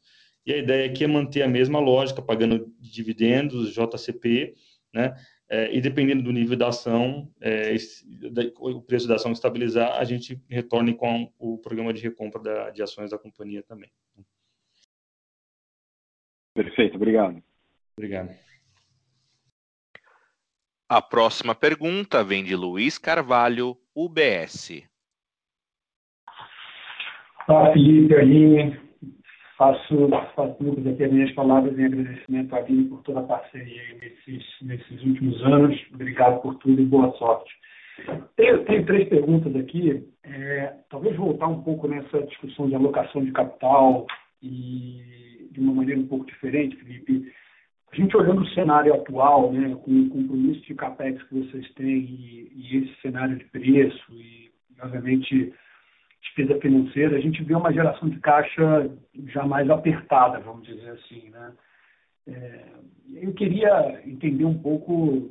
E a ideia aqui é manter a mesma lógica, pagando dividendos, JCP, né? É, e dependendo do nível da ação, é, esse, da, o preço da ação estabilizar, a gente retorne com o programa de recompra da, de ações da companhia também. Perfeito, obrigado. Obrigado. A próxima pergunta vem de Luiz Carvalho, UBS. Olá, Felipe, Aline. Faço, faço públicas aqui as minhas palavras em agradecimento a Aline por toda a parceria nesses, nesses últimos anos. Obrigado por tudo e boa sorte. Tenho, tenho três perguntas aqui. É, talvez voltar um pouco nessa discussão de alocação de capital e de uma maneira um pouco diferente, Felipe. A gente olhando o cenário atual, né, com o compromisso de capex que vocês têm e, e esse cenário de preço e, obviamente, despesa financeira, a gente vê uma geração de caixa já mais apertada, vamos dizer assim. Né? É, eu queria entender um pouco,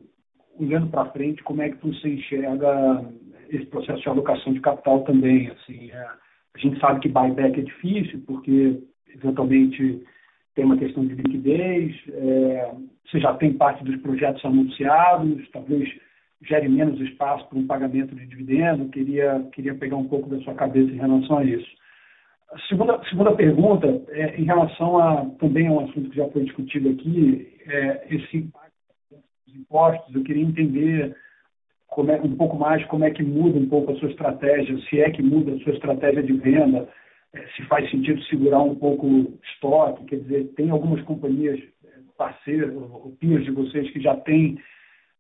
olhando para frente, como é que você enxerga esse processo de alocação de capital também. Assim, é, a gente sabe que buyback é difícil, porque eventualmente tem uma questão de liquidez, é, você já tem parte dos projetos anunciados, talvez gere menos espaço para um pagamento de dividendo. Queria, queria pegar um pouco da sua cabeça em relação a isso. A segunda, segunda pergunta, é, em relação a também a um assunto que já foi discutido aqui, é, esse impacto dos impostos, eu queria entender como é, um pouco mais como é que muda um pouco a sua estratégia, se é que muda a sua estratégia de venda, é, se faz sentido segurar um pouco o estoque, quer dizer, tem algumas companhias é, parceiras, ou de vocês que já têm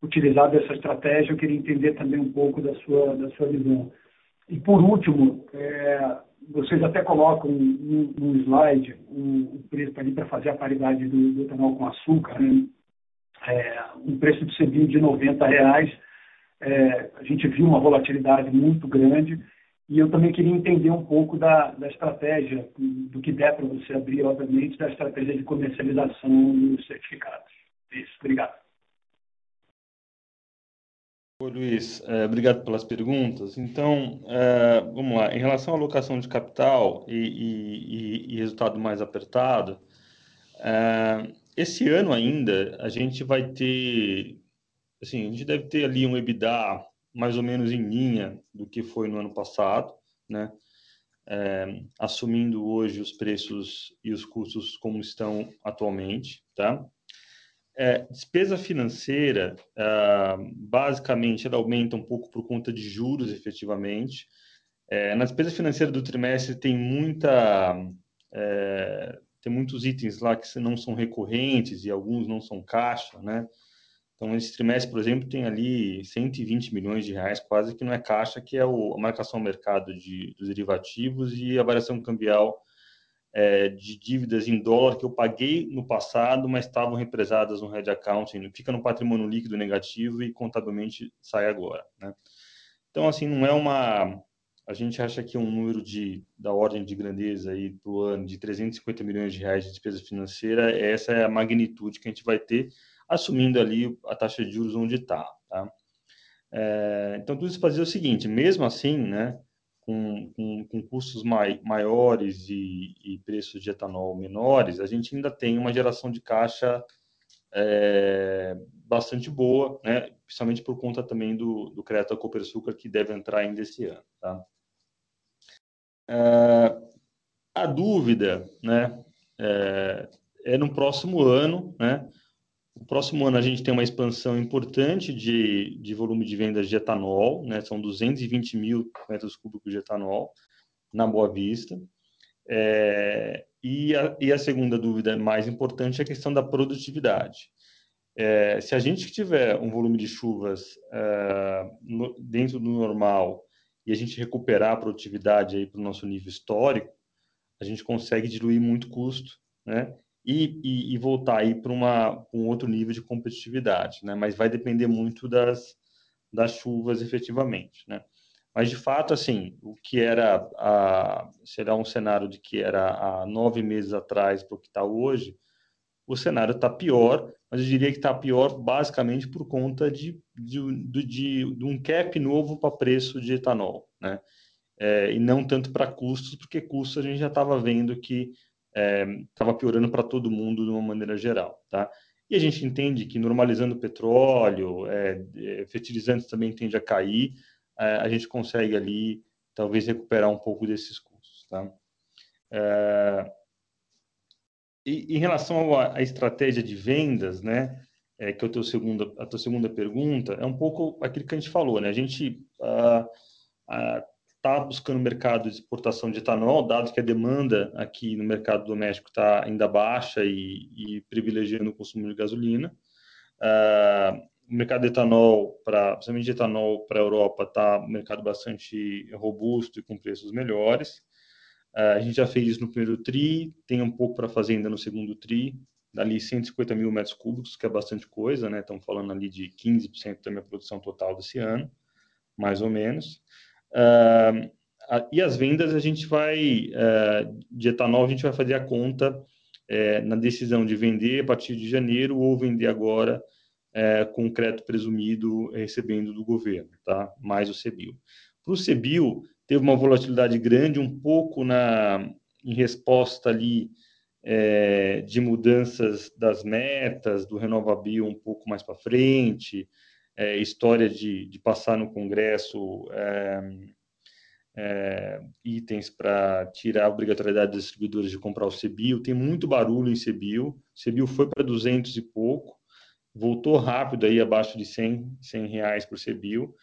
utilizado essa estratégia, eu queria entender também um pouco da sua, da sua visão. E por último, é, vocês até colocam no, slide o, preço para fazer a paridade do, do etanol com açúcar, né? é, um preço de CBIO de 90 reais. É, a gente viu uma volatilidade muito grande e eu também queria entender um pouco da, da estratégia, do que der para você abrir, obviamente, da estratégia de comercialização dos certificados. É isso, obrigado. Oi, Luiz, é, obrigado pelas perguntas. Então, é, vamos lá. Em relação à alocação de capital e, e, e resultado mais apertado, é, esse ano ainda a gente vai ter, assim, a gente deve ter ali um EBITDA mais ou menos em linha do que foi no ano passado, né? É, assumindo hoje os preços e os custos como estão atualmente, tá? É, despesa financeira, ah, basicamente, ela aumenta um pouco por conta de juros, efetivamente. É, na despesa financeira do trimestre tem muita é, tem muitos itens lá que não são recorrentes e alguns não são caixa, né? Então, esse trimestre, por exemplo, tem ali 120 milhões de reais, quase que não é caixa, que é o, a marcação ao mercado de, dos derivativos e a variação cambial é, de dívidas em dólar que eu paguei no passado, mas estavam represadas no hedge accounting, fica no patrimônio líquido negativo e contabilmente sai agora. Né? Então, assim, não é uma... A gente acha que um número de, da ordem de grandeza aí do ano de 350 milhões de reais de despesa financeira, essa é a magnitude que a gente vai ter, assumindo ali a taxa de juros onde está. Tá? É, então, tudo isso fazia o seguinte, mesmo assim, né, com, com, com custos mai, maiores e, e, preços de etanol menores, a gente ainda tem uma geração de caixa é, bastante boa, né, principalmente por conta também do, do crédito a Copersucar, que deve entrar ainda esse ano. Tá? É, a dúvida né, é, é no próximo ano, né, o próximo ano a gente tem uma expansão importante de, de volume de vendas de etanol, né? são 220 mil metros cúbicos de etanol na Boa Vista. É, e, a, e, a, segunda dúvida mais importante é a questão da produtividade. É, se a gente tiver um volume de chuvas é, no, dentro do normal e a gente recuperar a produtividade para o nosso nível histórico, a gente consegue diluir muito custo, né? E, e, e voltar aí para um outro nível de competitividade, né? Mas vai depender muito das, das chuvas efetivamente, né? Mas de fato, assim, o que era a, será um cenário de que era há nove meses atrás para o que está hoje, o cenário está pior, mas eu diria que está pior basicamente por conta de, de, de, de um cap novo para preço de etanol, né? É, e não tanto para custos, porque custos a gente já estava vendo que estava é, piorando para todo mundo de uma maneira geral, tá? E a gente entende que normalizando o petróleo, é, é, fertilizantes também tende a cair, é, a gente consegue ali talvez recuperar um pouco desses custos, tá? É, e em relação à, estratégia de vendas, né, é, que é a tua segunda a tua segunda pergunta, é um pouco aquilo que a gente falou, né? A gente a, a, está buscando mercado de exportação de etanol, dado que a demanda aqui no mercado doméstico está ainda baixa e, e, privilegiando o consumo de gasolina. Uh, o mercado de etanol, para, principalmente de etanol para a Europa, está um mercado bastante robusto e com preços melhores. Uh, a gente já fez isso no primeiro TRI, tem um pouco para fazer ainda no segundo TRI, dali 150 mil metros cúbicos, que é bastante coisa, né? Estamos falando ali de 15% da minha produção total desse ano, mais ou menos. Uh, e as vendas a gente vai, uh, de etanol, a gente vai fazer a conta uh, na decisão de vender a partir de janeiro ou vender agora é, com crédito presumido recebendo do governo, tá? mais o CBIL. Para o CBIL, teve uma volatilidade grande, um pouco na, em resposta ali é, de mudanças das metas, do Renovabil um pouco mais para frente, é, história de, de, passar no Congresso é, é, itens para tirar a obrigatoriedade dos distribuidores de comprar o CBIL. Tem muito barulho em CBIL. O CBIL foi para 200 e pouco, voltou rápido aí abaixo de 100, 100 reais por CBIL.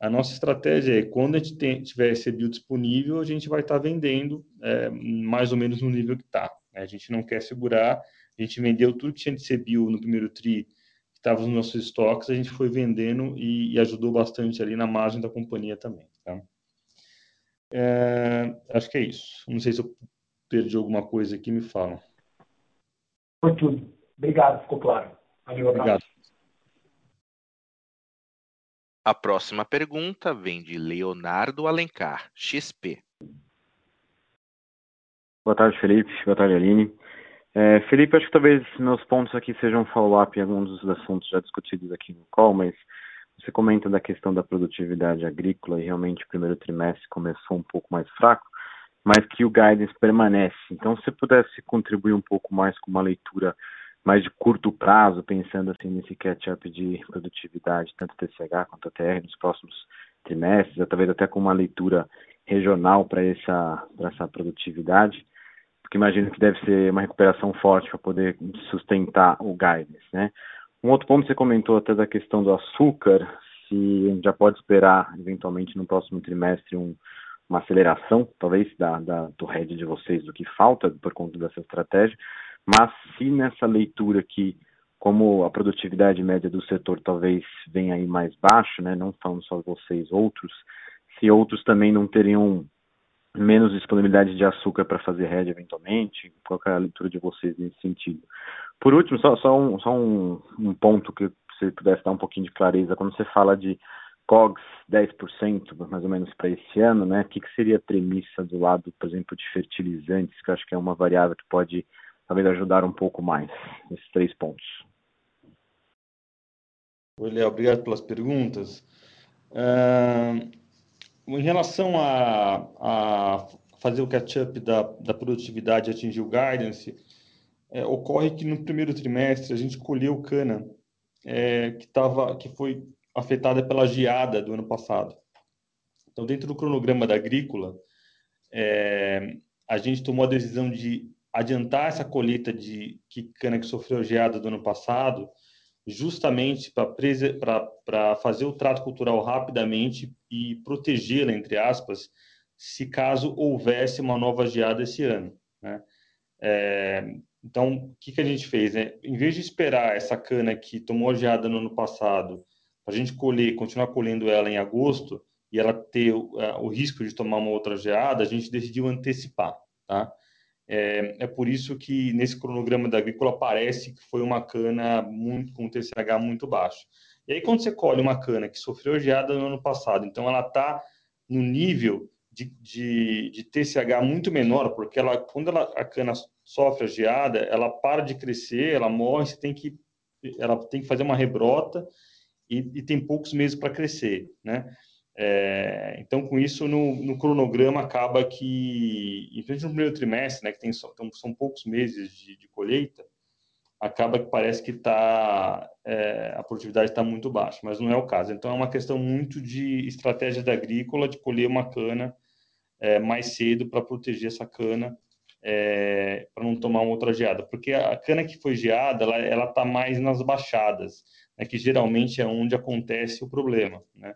A nossa estratégia é, quando a gente tem, tiver CBIL disponível, a gente vai estar tá vendendo é, mais ou menos no nível que está. Né? A gente não quer segurar, a gente vendeu tudo que tinha de CBIL no primeiro TRI, estava nos nossos estoques, a gente foi vendendo e, e, ajudou bastante ali na margem da companhia também. Tá? É, acho que é isso. Não sei se eu perdi alguma coisa aqui, me falam. Foi tudo. Obrigado, ficou claro. Valeu, Obrigado. A próxima pergunta vem de Leonardo Alencar, XP. Boa tarde, Felipe. Boa tarde, Aline. É, Felipe, acho que talvez meus pontos aqui sejam follow-up em alguns dos assuntos já discutidos aqui no call, mas você comenta da questão da produtividade agrícola e realmente o primeiro trimestre começou um pouco mais fraco, mas que o guidance permanece. Então, se pudesse contribuir um pouco mais com uma leitura mais de curto prazo, pensando assim nesse catch-up de produtividade, tanto TCH quanto TR nos próximos trimestres, talvez até com uma leitura regional para essa, essa produtividade que imagino que deve ser uma recuperação forte para poder sustentar o guidance, né? Um outro ponto que você comentou até da questão do açúcar, se a gente já pode esperar eventualmente no próximo trimestre um, uma aceleração, talvez, da, da, do head de vocês, do que falta por conta dessa estratégia, mas se nessa leitura aqui, como a produtividade média do setor talvez venha aí mais baixo, né, não falando só vocês, outros, se outros também não teriam menos disponibilidade de açúcar para fazer rede eventualmente? Qual é a leitura de vocês nesse sentido? Por último, só, só, um, só um, um ponto que você pudesse dar um pouquinho de clareza. Quando você fala de COGS 10% mais ou menos para esse ano, né? O que, que seria a premissa do lado, por exemplo, de fertilizantes, que eu acho que é uma variável que pode talvez ajudar um pouco mais nesses três pontos. Oi, Léo, obrigado pelas perguntas. Uh, em relação a, a fazer o catch-up da, da produtividade e atingir o guidance, é, ocorre que no primeiro trimestre a gente colheu cana é, que, tava, que foi afetada pela geada do ano passado. Então, dentro do cronograma da agrícola, é, a gente tomou a decisão de adiantar essa colheita de que cana que sofreu geada do ano passado justamente para fazer o trato cultural rapidamente e protegê-la, entre aspas, se caso houvesse uma nova geada esse ano. Né? É, então, o que, que a gente fez? Né? Em vez de esperar essa cana que tomou a geada no ano passado, a gente colher, continuar colhendo ela em agosto, e ela ter o, o risco de tomar uma outra geada, a gente decidiu antecipar. Tá? É, é, por isso que nesse cronograma da agrícola parece que foi uma cana muito com TCH muito baixo. E aí quando você colhe uma cana que sofreu geada no ano passado, então ela está no nível de, de, de, TCH muito menor, porque ela, quando ela, a cana sofre a geada, ela para de crescer, ela morre, você tem que, ela tem que fazer uma rebrota e, e tem poucos meses para crescer, né? É, então, com isso, no, no, cronograma acaba que, infelizmente no primeiro trimestre, né, que tem, são, são poucos meses de, de, colheita, acaba que parece que tá, é, a produtividade está muito baixa, mas não é o caso. Então, é uma questão muito de estratégia da agrícola, de colher uma cana é, mais cedo para proteger essa cana, é, para não tomar uma outra geada. Porque a cana que foi geada, ela está mais nas baixadas, né, que geralmente é onde acontece o problema, né?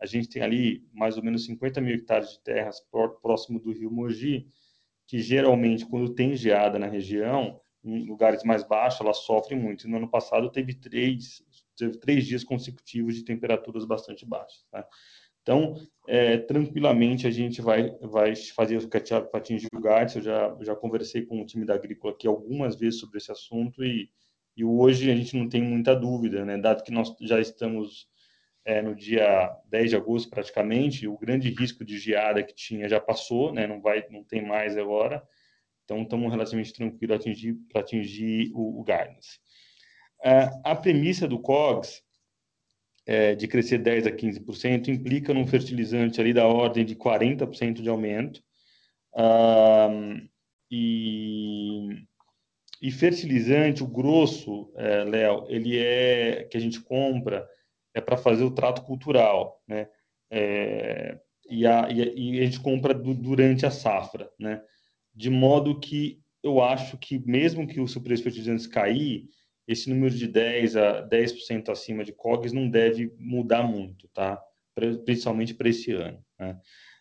A gente tem ali mais ou menos 50 mil hectares de terras próximo do rio Mogi, que geralmente, quando tem geada na região, em lugares mais baixos, ela sofre muito. No ano passado, teve três, teve três dias consecutivos de temperaturas bastante baixas. Tá? Então, é, tranquilamente, a gente vai, vai fazer para atingir o GATS. Eu já, já conversei com o time da Agrícola aqui algumas vezes sobre esse assunto e, e hoje a gente não tem muita dúvida, né? dado que nós já estamos é, no dia 10 de agosto praticamente, o grande risco de geada que tinha já passou, né? não, vai, não tem mais agora. Então, estamos relativamente tranquilos para atingir, para atingir o, o guidance. É, a premissa do COGS é, de crescer 10% a 15% implica num fertilizante ali da ordem de 40% de aumento. Um, e, e fertilizante, o grosso, é, Léo, ele é que a gente compra é para fazer o trato cultural, né? É, e, a, e, a, gente compra do, durante a safra, né? De modo que eu acho que mesmo que o preço de fertilizantes cair, esse número de 10 a 10% acima de COGS não deve mudar muito, tá? Principalmente para esse ano. Né?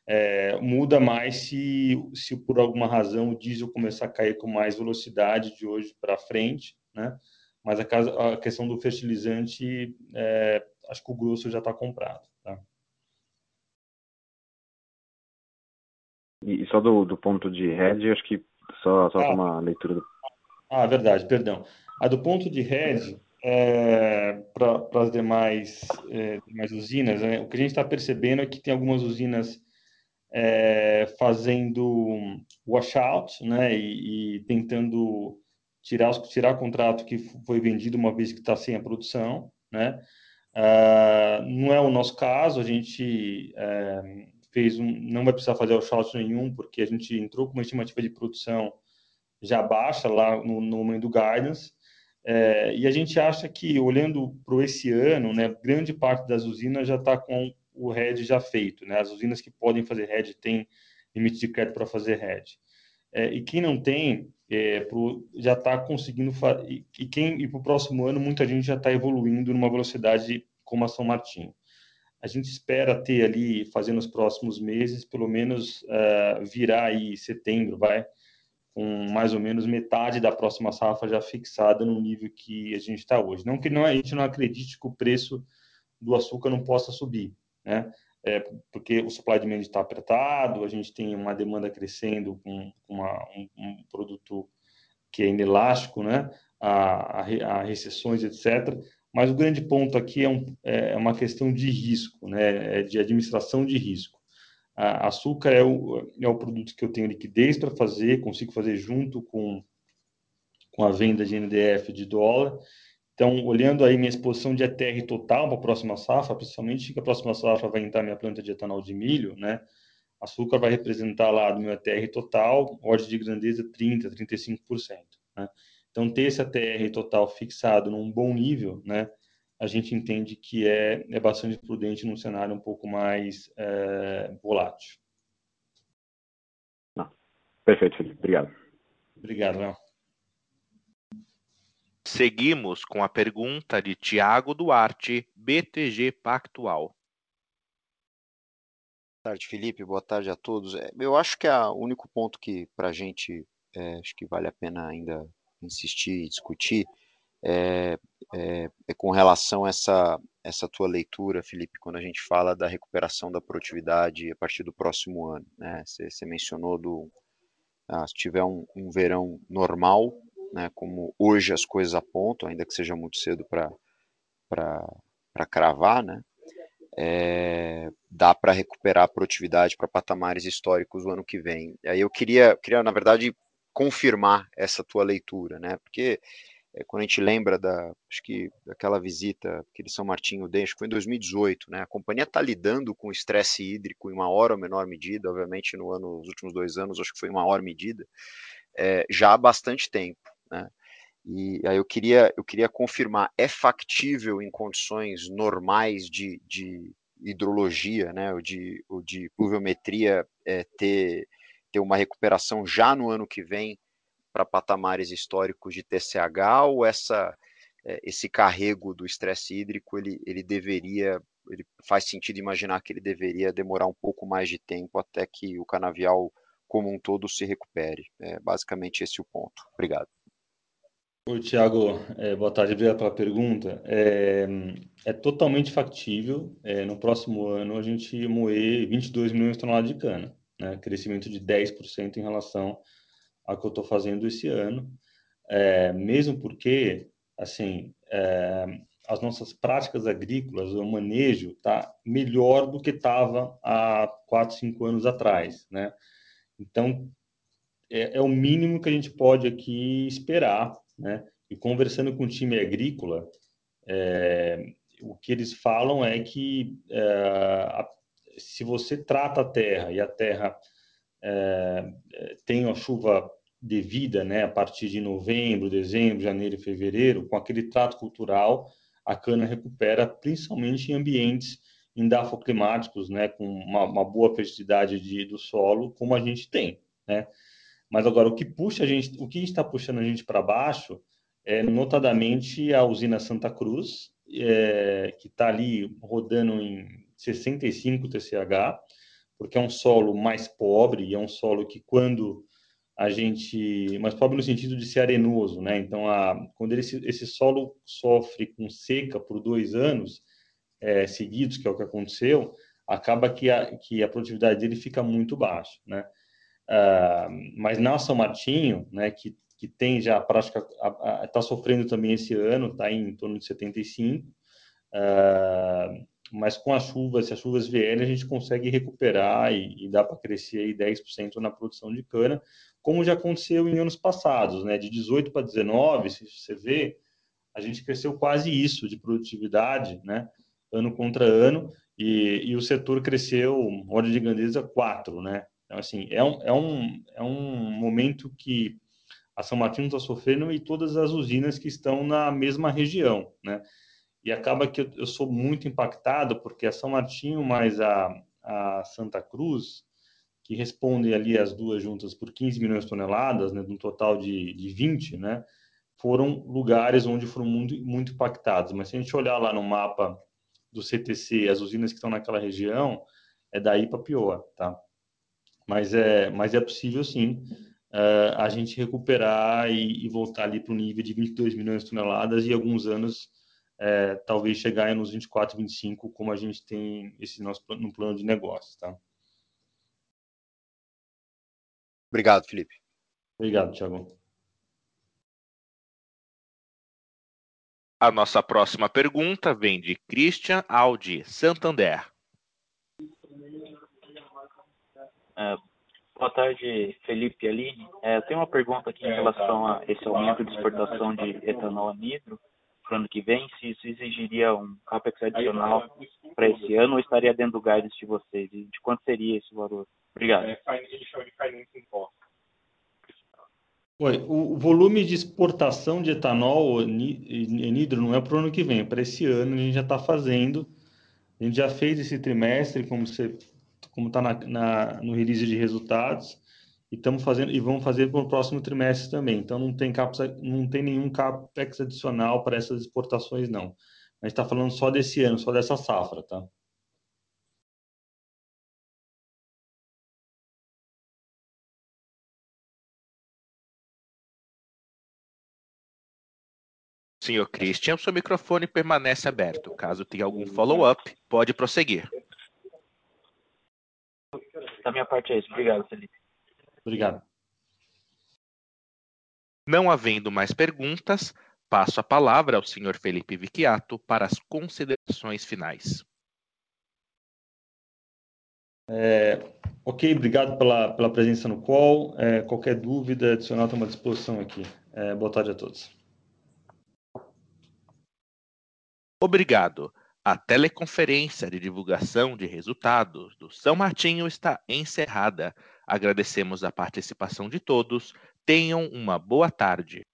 É, muda mais se, se por alguma razão o diesel começar a cair com mais velocidade de hoje para frente, né? Mas a, casa, a, questão do fertilizante, é, acho que o grosso já está comprado, tá? E só do, do ponto de hedge, acho que só, só ah, uma leitura do... Ah, verdade, perdão. A do ponto de rede, é, para as demais, é, demais usinas, né, o que a gente está percebendo é que tem algumas usinas é, fazendo washout né, e, e, tentando tirar, tirar o contrato que foi vendido uma vez que está sem a produção. Né? Uh, não é o nosso caso, a gente é, fez um, não vai precisar fazer washout nenhum, porque a gente entrou com uma estimativa de produção já baixa lá no, no momento do guidance, é, e a gente acha que, olhando para esse ano, né, grande parte das usinas já está com o RED já feito. Né? As usinas que podem fazer RED têm limite de crédito para fazer RED. É, e quem não tem, é, pro, já está conseguindo e, e quem e para o próximo ano muita gente já está evoluindo numa velocidade como a São Martinho. A gente espera ter ali, fazendo nos próximos meses, pelo menos uh, virar aí setembro, vai, com mais ou menos metade da próxima safra já fixada no nível que a gente está hoje. Não que não, a gente não acredite que o preço do açúcar não possa subir, né? É, porque o supply demand está apertado, a gente tem uma demanda crescendo com uma, um, um, produto que é inelástico, né? A, a, a, recessões, etc. Mas o grande ponto aqui é, um, é uma questão de risco, né? É de administração de risco. A açúcar é o, é o produto que eu tenho liquidez para fazer, consigo fazer junto com, com a venda de NDF de dólar. Então, olhando aí minha exposição de ETR total para a próxima safra, principalmente que a próxima safra vai entrar minha planta de etanol de milho, né? Açúcar vai representar lá do meu ETR total, ordem de grandeza 30%, 35%. Né? Então, ter esse ATR total fixado num bom nível, né? a gente entende que é, é bastante prudente num cenário um pouco mais é, volátil. Não. Perfeito, Felipe. Obrigado. Obrigado, Léo. Seguimos com a pergunta de Tiago Duarte, BTG Pactual. Boa tarde, Felipe. Boa tarde a todos. É, eu acho que é o único ponto que para a gente é, acho que vale a pena ainda insistir e discutir é, é, é, com relação a essa, essa tua leitura, Felipe, quando a gente fala da recuperação da produtividade a partir do próximo ano. Né? Você, você mencionou do ah, se tiver um, um, verão normal, né, como hoje as coisas apontam, ainda que seja muito cedo para cravar, né, é, dá para recuperar a produtividade para patamares históricos o ano que vem. Aí eu queria, queria, na verdade, confirmar essa tua leitura, né, porque é, quando a gente lembra da, acho que daquela visita que de São Martinho que foi em 2018, né? A companhia está lidando com estresse hídrico em maior ou menor medida, obviamente no ano, nos últimos dois anos, acho que foi em maior medida, é, já há bastante tempo, né? E aí eu queria, eu queria confirmar, é factível em condições normais de, de hidrologia, né, ou de, ou de pluviometria, é, ter, ter uma recuperação já no ano que vem para patamares históricos de TCH ou essa, é, esse carrego do estresse hídrico ele, ele deveria ele faz sentido imaginar que ele deveria demorar um pouco mais de tempo até que o canavial como um todo se recupere. É basicamente esse o ponto. Obrigado. Oi, Tiago. É, boa tarde. Obrigado pela pergunta. É, é totalmente factível é, no próximo ano a gente moer 22 milhões de toneladas de cana, né? crescimento de 10% em relação ao que eu estou fazendo esse ano, é, mesmo porque, assim, é, as nossas práticas agrícolas, o manejo está melhor do que estava há 4, 5 anos atrás, né? Então, é, é, o mínimo que a gente pode aqui esperar, né? E conversando com o time agrícola, é, o que eles falam é que é, a, se você trata a terra e a terra é, tem uma chuva devida, né, a partir de novembro, dezembro, janeiro e fevereiro, com aquele trato cultural, a cana recupera, principalmente em ambientes indafoclimáticos, né, com uma, uma boa fertilidade de, do solo, como a gente tem, né? Mas agora o que puxa a gente, o que está puxando a gente para baixo é notadamente a usina Santa Cruz, é, que está ali rodando em 65 TCH, porque é um solo mais pobre e é um solo que quando a gente, mais pobre no sentido de ser arenoso, né? Então, a, quando ele, esse solo sofre com seca por dois anos é, seguidos, que é o que aconteceu, acaba que a, que a produtividade dele fica muito baixa, né? Uh, mas na São Martinho, né, que, que tem já a prática, está sofrendo também esse ano, está em torno de 75, uh, mas com as chuvas, se as chuvas vierem, a gente consegue recuperar e, e dá para crescer aí 10% na produção de cana, como já aconteceu em anos passados, né? De 18 para 19, se você vê, a gente cresceu quase isso de produtividade, né? Ano contra ano, e, e o setor cresceu, ordem de grandeza, 4, né? Então, assim, é um, é um, é um momento que a São Martinho está sofrendo e todas as usinas que estão na mesma região, né? E acaba que eu, eu sou muito impactado, porque a São Martinho mais a, a Santa Cruz, que respondem ali as duas juntas por 15 milhões de toneladas, né, num total de, de 20, né, foram lugares onde foram muito, muito impactados. Mas se a gente olhar lá no mapa do CTC, as usinas que estão naquela região, é daí para pior, tá? Mas é, mas é possível sim uh, a gente recuperar e, e voltar ali para o nível de 22 milhões de toneladas e alguns anos uh, talvez chegar nos 24, 25, como a gente tem esse nosso no plano de negócios, tá? Obrigado, Felipe. Obrigado, Thiago. A nossa próxima pergunta vem de Christian Aldi, Santander. É, boa tarde, Felipe e Aline. É, eu tenho uma pergunta aqui em relação a esse aumento de exportação de etanol anidro para o ano que vem, se isso exigiria um CAPEX adicional para esse ano ou estaria dentro do guidance de vocês? E de quanto seria esse valor? Obrigado. É, Oi, o volume de exportação de etanol anidro não é para o ano que vem, é para esse ano a gente já está fazendo. A gente já fez esse trimestre, como você, como está no release de resultados, e estamos fazendo e vamos fazer para o próximo trimestre também. Então não tem capex, não tem nenhum capex adicional para essas exportações não. A gente está falando só desse ano, só dessa safra, tá? Senhor Christian, seu microfone permanece aberto. Caso tenha algum follow-up, pode prosseguir. Da minha parte é isso. Obrigado, Felipe. Obrigado. Não havendo mais perguntas, passo a palavra ao senhor Felipe Vicchiato para as considerações finais. É, ok, obrigado pela, pela presença no call. É, qualquer dúvida adicional, estou à disposição aqui. É, boa tarde a todos. Obrigado. A teleconferência de divulgação de resultados do São Martinho está encerrada. Agradecemos a participação de todos. Tenham uma boa tarde.